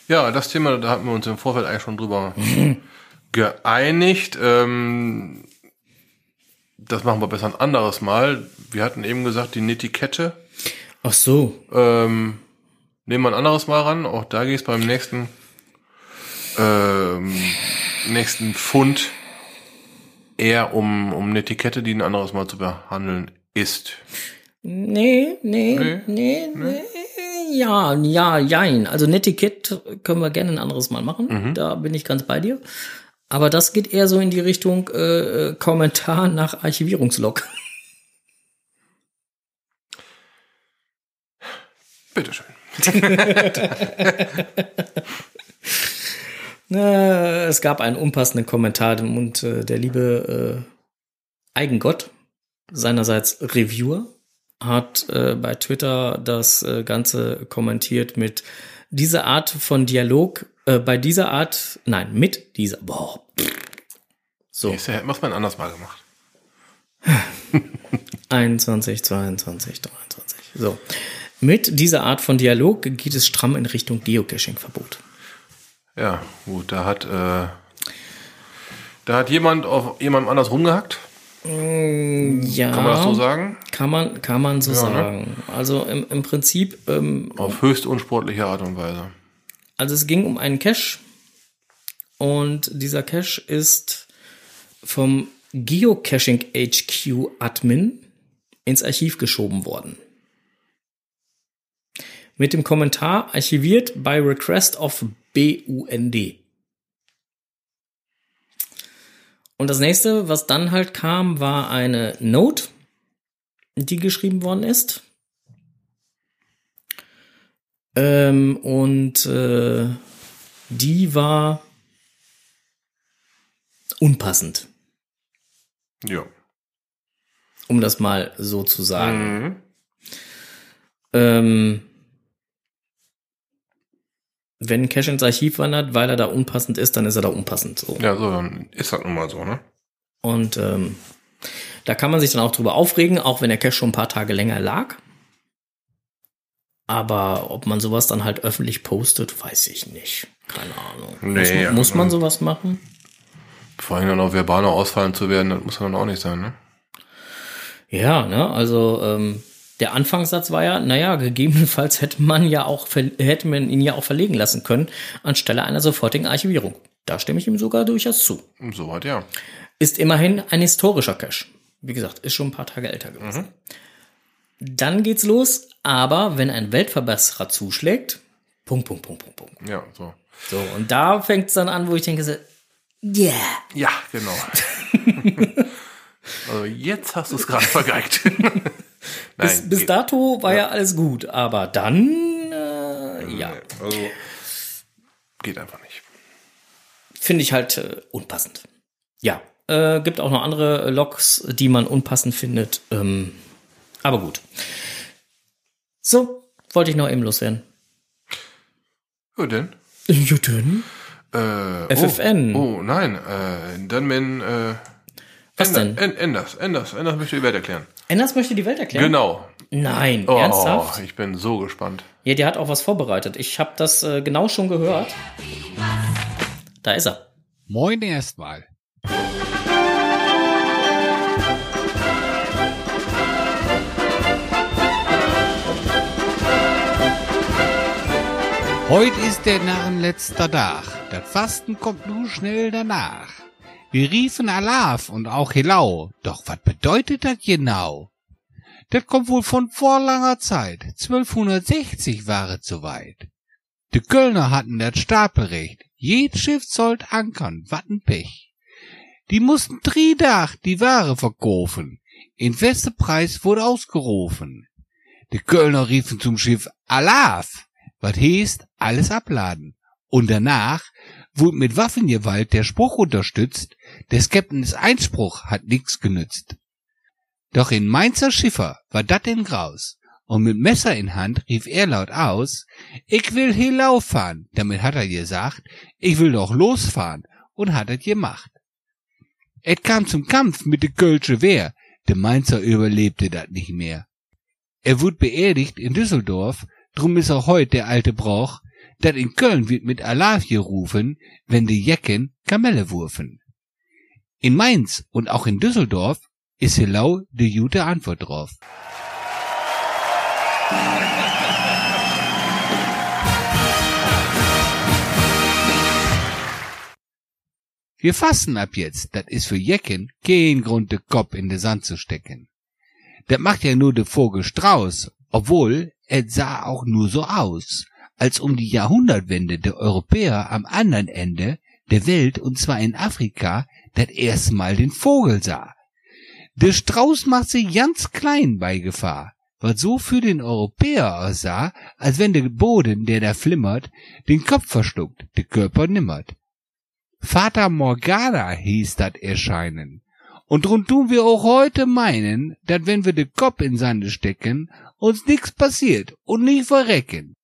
Ja, das Thema, da hatten wir uns im Vorfeld eigentlich schon drüber geeinigt. Ähm, das machen wir besser ein anderes Mal. Wir hatten eben gesagt, die Netiquette. Ach so. Ähm, nehmen wir ein anderes Mal ran. Auch da geht es beim nächsten, ähm, nächsten Fund eher um, um eine Etikette, die ein anderes Mal zu behandeln ist. Nee, nee, nee, nee. Ja, ja, jein. Also Netiquette können wir gerne ein anderes Mal machen. Da bin ich ganz bei dir. Aber das geht eher so in die Richtung äh, äh, Kommentar nach Archivierungslog. Bitteschön. Äh, es gab einen unpassenden Kommentar und äh, der liebe äh, Eigengott, seinerseits Reviewer, hat äh, bei Twitter das äh, Ganze kommentiert mit dieser Art von Dialog, äh, bei dieser Art, nein, mit dieser, boah, so. Es mal ein anderes Mal gemacht. 21, 22, 23. So. Mit dieser Art von Dialog geht es stramm in Richtung Geocaching-Verbot. Ja, gut, da hat, äh, da hat jemand auf jemandem anders rumgehackt. Ja. Kann man das so sagen? Kann man, kann man so Ja, ne? sagen. Also im, im Prinzip, ähm, Auf höchst unsportliche Art und Weise. also es ging um einen Cache und dieser Cache ist vom Geocaching HQ Admin ins Archiv geschoben worden. Mit dem Kommentar archiviert by request of BUND. Und das nächste, was dann halt kam, war eine Note, die geschrieben worden ist. Ähm, und äh, die war unpassend, Ja. um das mal so zu sagen. Mhm. Ähm, wenn ein Cache ins Archiv wandert, weil er da unpassend ist, dann ist er da unpassend. So. Ja, so, dann ist das nun mal so, ne? Und ähm, da kann man sich dann auch drüber aufregen, auch wenn der Cache schon ein paar Tage länger lag. Aber ob man sowas dann halt öffentlich postet, weiß ich nicht. Keine Ahnung. Nee, muss, man, ja, muss man sowas machen? Vor allem dann auch verbaler ausfallen zu werden, das muss dann auch nicht sein, ne? Ja, ne, also ähm, der Anfangssatz war ja, naja, gegebenenfalls hätte man ja auch hätte man ihn ja auch verlegen lassen können, anstelle einer sofortigen Archivierung. Da stimme ich ihm sogar durchaus zu. Und so hat ja. Ist immerhin ein historischer Cache. Wie gesagt, ist schon ein paar Tage älter gewesen. Dann geht's los, aber wenn ein Weltverbesserer zuschlägt, Punkt, Punkt, Punkt, Punkt, Punkt. Ja, so. So, und da fängt's dann an, wo ich denke, yeah. Ja, genau. also jetzt hast du es gerade vergeigt. Nein, Bis, bis dato war ja. alles gut, aber dann, äh, ja, Also, geht einfach nicht. finde ich halt äh, unpassend. Ja, äh, gibt auch noch andere Logs, die man unpassend findet. Ähm, aber gut. So, wollte ich noch eben loswerden. Ja, denn? Ja, dann. Äh, FFN. Oh, oh nein. Äh, dann wenn. Äh, Was Ender- denn? En- Enders, Enders, Enders möchte die Welt erklären. Enders möchte die Welt erklären? Genau. Nein, Oh, ernsthaft? ich bin so gespannt. Ja, der hat auch was vorbereitet. Ich habe das äh, genau schon gehört. Da ist er. Moin erstmal. Heut ist der Narren letzter Tag. Das Fasten kommt nur schnell danach. Wir riefen Alaf und auch Helau. Doch was bedeutet das genau? Das kommt wohl von vor langer Zeit. 1260 war es soweit. Die Kölner hatten das Stapelrecht. Jed Schiff sollt ankern, wat ein Pech. Die mussten Triedach die Ware verkaufen. In feste Preis wurde ausgerufen. Die Kölner riefen zum Schiff Alaf, wat heißt alles abladen. Und danach wurde mit Waffengewalt der Spruch unterstützt, des Captains Einspruch hat nix genützt. Doch in Mainzer Schiffer war dat in Graus, und mit Messer in Hand rief er laut aus, ich will hier fahren. Damit hat er gesagt, ich will doch losfahren, und hat es gemacht. Et kam zum Kampf mit de Kölsche Wehr, de Mainzer überlebte dat nicht mehr. Er wurde beerdigt in Düsseldorf, drum is auch heut der alte Brauch, dat in Köln wird mit Alarv gerufen, wenn die Jecken Kamelle wurfen. In Mainz und auch in Düsseldorf is Helau de gute Antwort drauf. Wir fassen ab jetzt, dat is für Jecken kein Grund, de Kopf in de Sand zu stecken. Dat macht ja nur de Vogel Strauß, obwohl, et sah auch nur so aus, als um die Jahrhundertwende de Europäer am anderen Ende der Welt, und zwar in Afrika, dat erstmal den Vogel sah. Der Strauß macht sich ganz klein bei Gefahr, was so für den Europäer aussah, als wenn der Boden, der da flimmert, den Kopf verschluckt, der Körper nimmert. Vater Morgana hieß dat Erscheinen. Und drum tun wir auch heute meinen, dat wenn wir den Kopf in Sande stecken, uns nix passiert und nicht verrecken.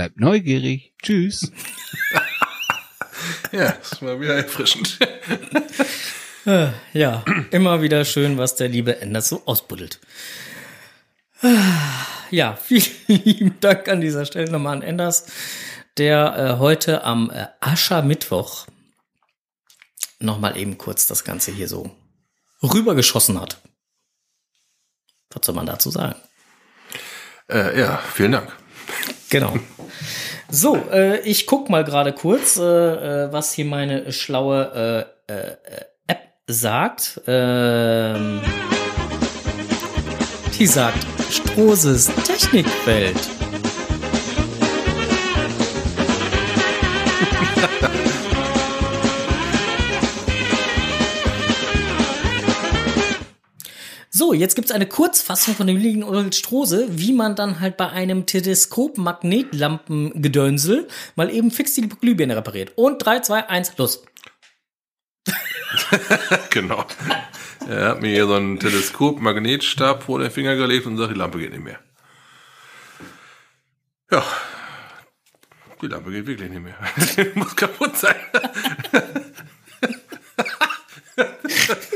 Bleibt neugierig. Tschüss. ja, das war wieder erfrischend. Ja, immer wieder schön, was der liebe Enders so ausbuddelt. Ja, vielen lieben Dank an dieser Stelle nochmal an Enders, der äh, heute am äh, Aschermittwoch nochmal eben kurz das Ganze hier so rübergeschossen hat. Was soll man dazu sagen? Äh, ja, vielen Dank. Genau. So, äh, ich guck mal gerade kurz, äh, äh, was hier meine schlaue äh, äh, sagt. Ähm, die sagt Strohses Technikwelt. So, jetzt gibt's eine Kurzfassung von dem lieben Ulrich Strose, wie man dann halt bei einem Teleskop-Magnetlampengedönsel mal eben fix die Glühbirne repariert. Und 3, 2, 1, los. genau. Er hat mir hier so einen Teleskop-Magnetstab vor den Finger gelegt und sagt, die Lampe geht nicht mehr. Ja. Die Lampe geht wirklich nicht mehr. Die muss kaputt sein.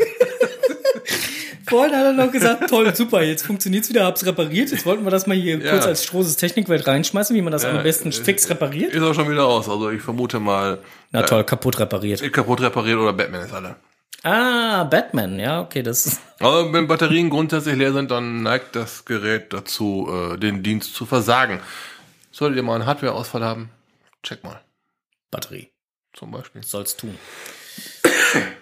Vorhin hat er noch gesagt, toll, super, jetzt funktioniert's wieder, hab's repariert. Jetzt wollten wir das mal hier Ja. kurz als Stroses Technikwelt reinschmeißen, wie man das am besten fix repariert. Ist auch schon wieder aus. Also ich vermute mal, Na toll, kaputt repariert. kaputt repariert oder Batman ist alle. Ah, Batman, ja, okay, das ist. Aber wenn Batterien grundsätzlich leer sind, dann neigt das Gerät dazu, äh, den Dienst zu versagen. Solltet ihr mal einen Hardware-Ausfall haben, check mal. Batterie. Zum Beispiel. Soll's tun.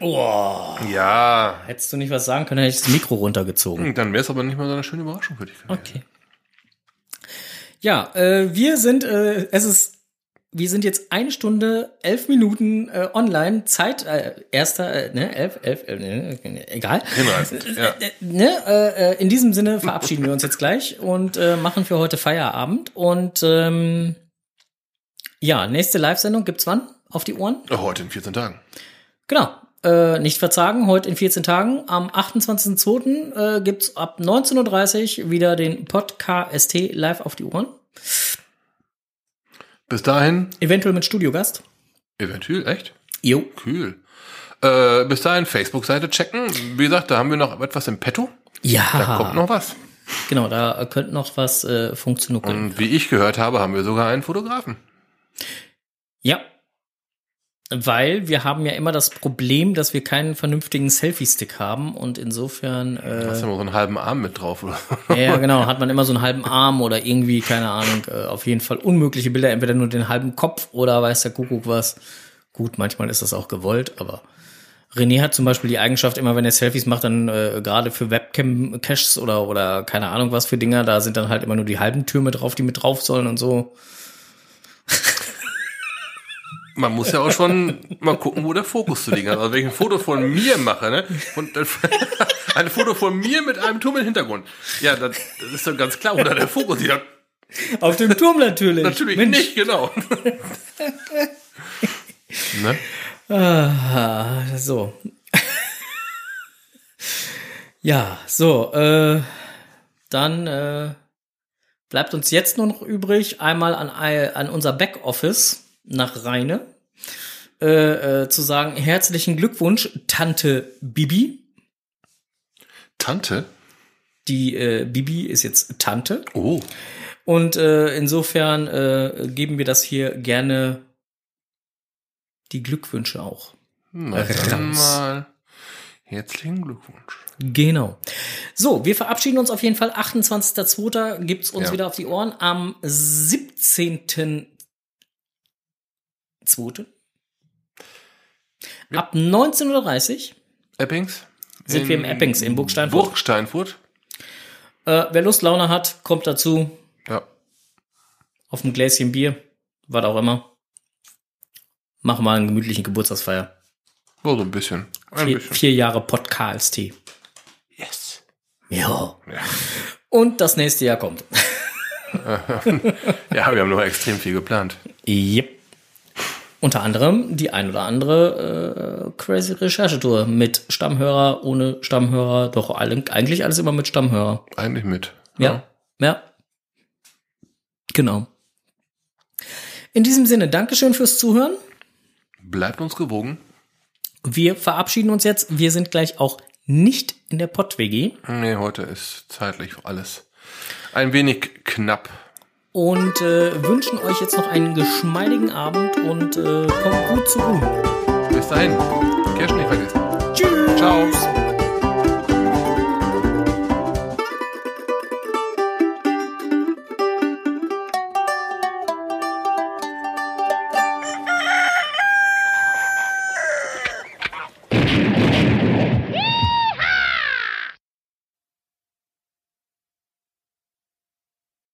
Oh, Ja, hättest du nicht was sagen können, hätte ich das Mikro runtergezogen. dann wäre es aber nicht mal so eine schöne Überraschung für dich. Okay. Ja, äh, wir sind, äh, es ist, wir sind jetzt eine Stunde, elf Minuten äh, online. Zeit, äh, erster, äh, ne, elf, elf, äh, ne, egal. Hinreißend, ja. Äh, ne, äh, äh, in diesem Sinne verabschieden wir uns jetzt gleich und äh, machen für heute Feierabend. Und ähm, ja, nächste Live-Sendung gibt's wann? Auf die Ohren? Heute in 14 Tagen. Genau. Äh, nicht verzagen, heute in 14 Tagen. Am 28.02. Äh, gibt's ab 19.30 Uhr wieder den Podcast live auf die Ohren. Bis dahin, Eventuell mit Studiogast. eventuell, echt? Jo. Cool. Äh, bis dahin Facebook-Seite checken. Wie gesagt, da haben wir noch etwas im Petto. Ja. Da kommt noch was. Genau, da könnte noch was äh, funktionieren. Und wie ich gehört habe, haben wir sogar einen Fotografen. Ja. Weil wir haben ja immer das Problem, dass wir keinen vernünftigen Selfie-Stick haben und insofern, äh, Hast du noch so einen halben Arm mit drauf, oder? ja genau, hat man immer so einen halben Arm oder irgendwie, keine Ahnung, äh, auf jeden Fall unmögliche Bilder, entweder nur den halben Kopf oder weiß der Kuckuck was. Gut, manchmal ist das auch gewollt, aber René hat zum Beispiel die Eigenschaft, immer wenn er Selfies macht, dann äh, gerade für Webcam-Caches oder, oder keine Ahnung was für Dinger, da sind dann halt immer nur die halben Türme drauf, die mit drauf sollen und so. Man muss ja auch schon mal gucken, wo der Fokus zu liegen hat. Also wenn ich ein Foto von mir mache, ne? Und ein Foto von mir mit einem Turm im Hintergrund. Ja, das, das ist doch ganz klar, wo da der Fokus liegt. Auf dem Turm natürlich. Natürlich Mensch. nicht, genau. ne? Ah, so. ja, so, äh, dann äh, bleibt uns jetzt nur noch übrig, einmal an, an unser Backoffice nach Rheine äh, äh, zu sagen, herzlichen Glückwunsch, Tante Bibi. Tante? Die äh, Bibi ist jetzt Tante. Oh. Und äh, insofern äh, geben wir das hier gerne die Glückwünsche auch. Na, dann Raus. mal herzlichen Glückwunsch. Genau. So, wir verabschieden uns auf jeden Fall. 28.02. gibt's uns Ja. wieder auf die Ohren. Am 17.02. Ab 19.30 Uhr Eppings? sind wir im Eppings in Burgsteinfurt. Burgsteinfurt? Äh, wer Lust, Laune hat, kommt dazu. Ja. Auf ein Gläschen Bier, was auch immer. Machen wir einen gemütlichen Geburtstagsfeier. So, so ein bisschen. Ein Vier, bisschen. vier Jahre Podcast-Tee. Yes. Ja. Ja. Und das nächste Jahr kommt. ja, wir haben noch extrem viel geplant. Yep. Unter anderem die ein oder andere äh, crazy Recherchetour mit Stammhörer, ohne Stammhörer, doch alle, eigentlich alles immer mit Stammhörer. Eigentlich mit. Ja. Ja. Genau. In diesem Sinne, Dankeschön fürs Zuhören. Bleibt uns gewogen. Wir verabschieden uns jetzt. Wir sind gleich auch nicht in der Pott-WG. Nee, heute ist zeitlich alles ein wenig knapp und äh, wünschen euch jetzt noch einen geschmeidigen Abend und äh, kommt gut zu Ruhe. Bis dahin, Cash nicht vergessen. Tschüss. Ciao.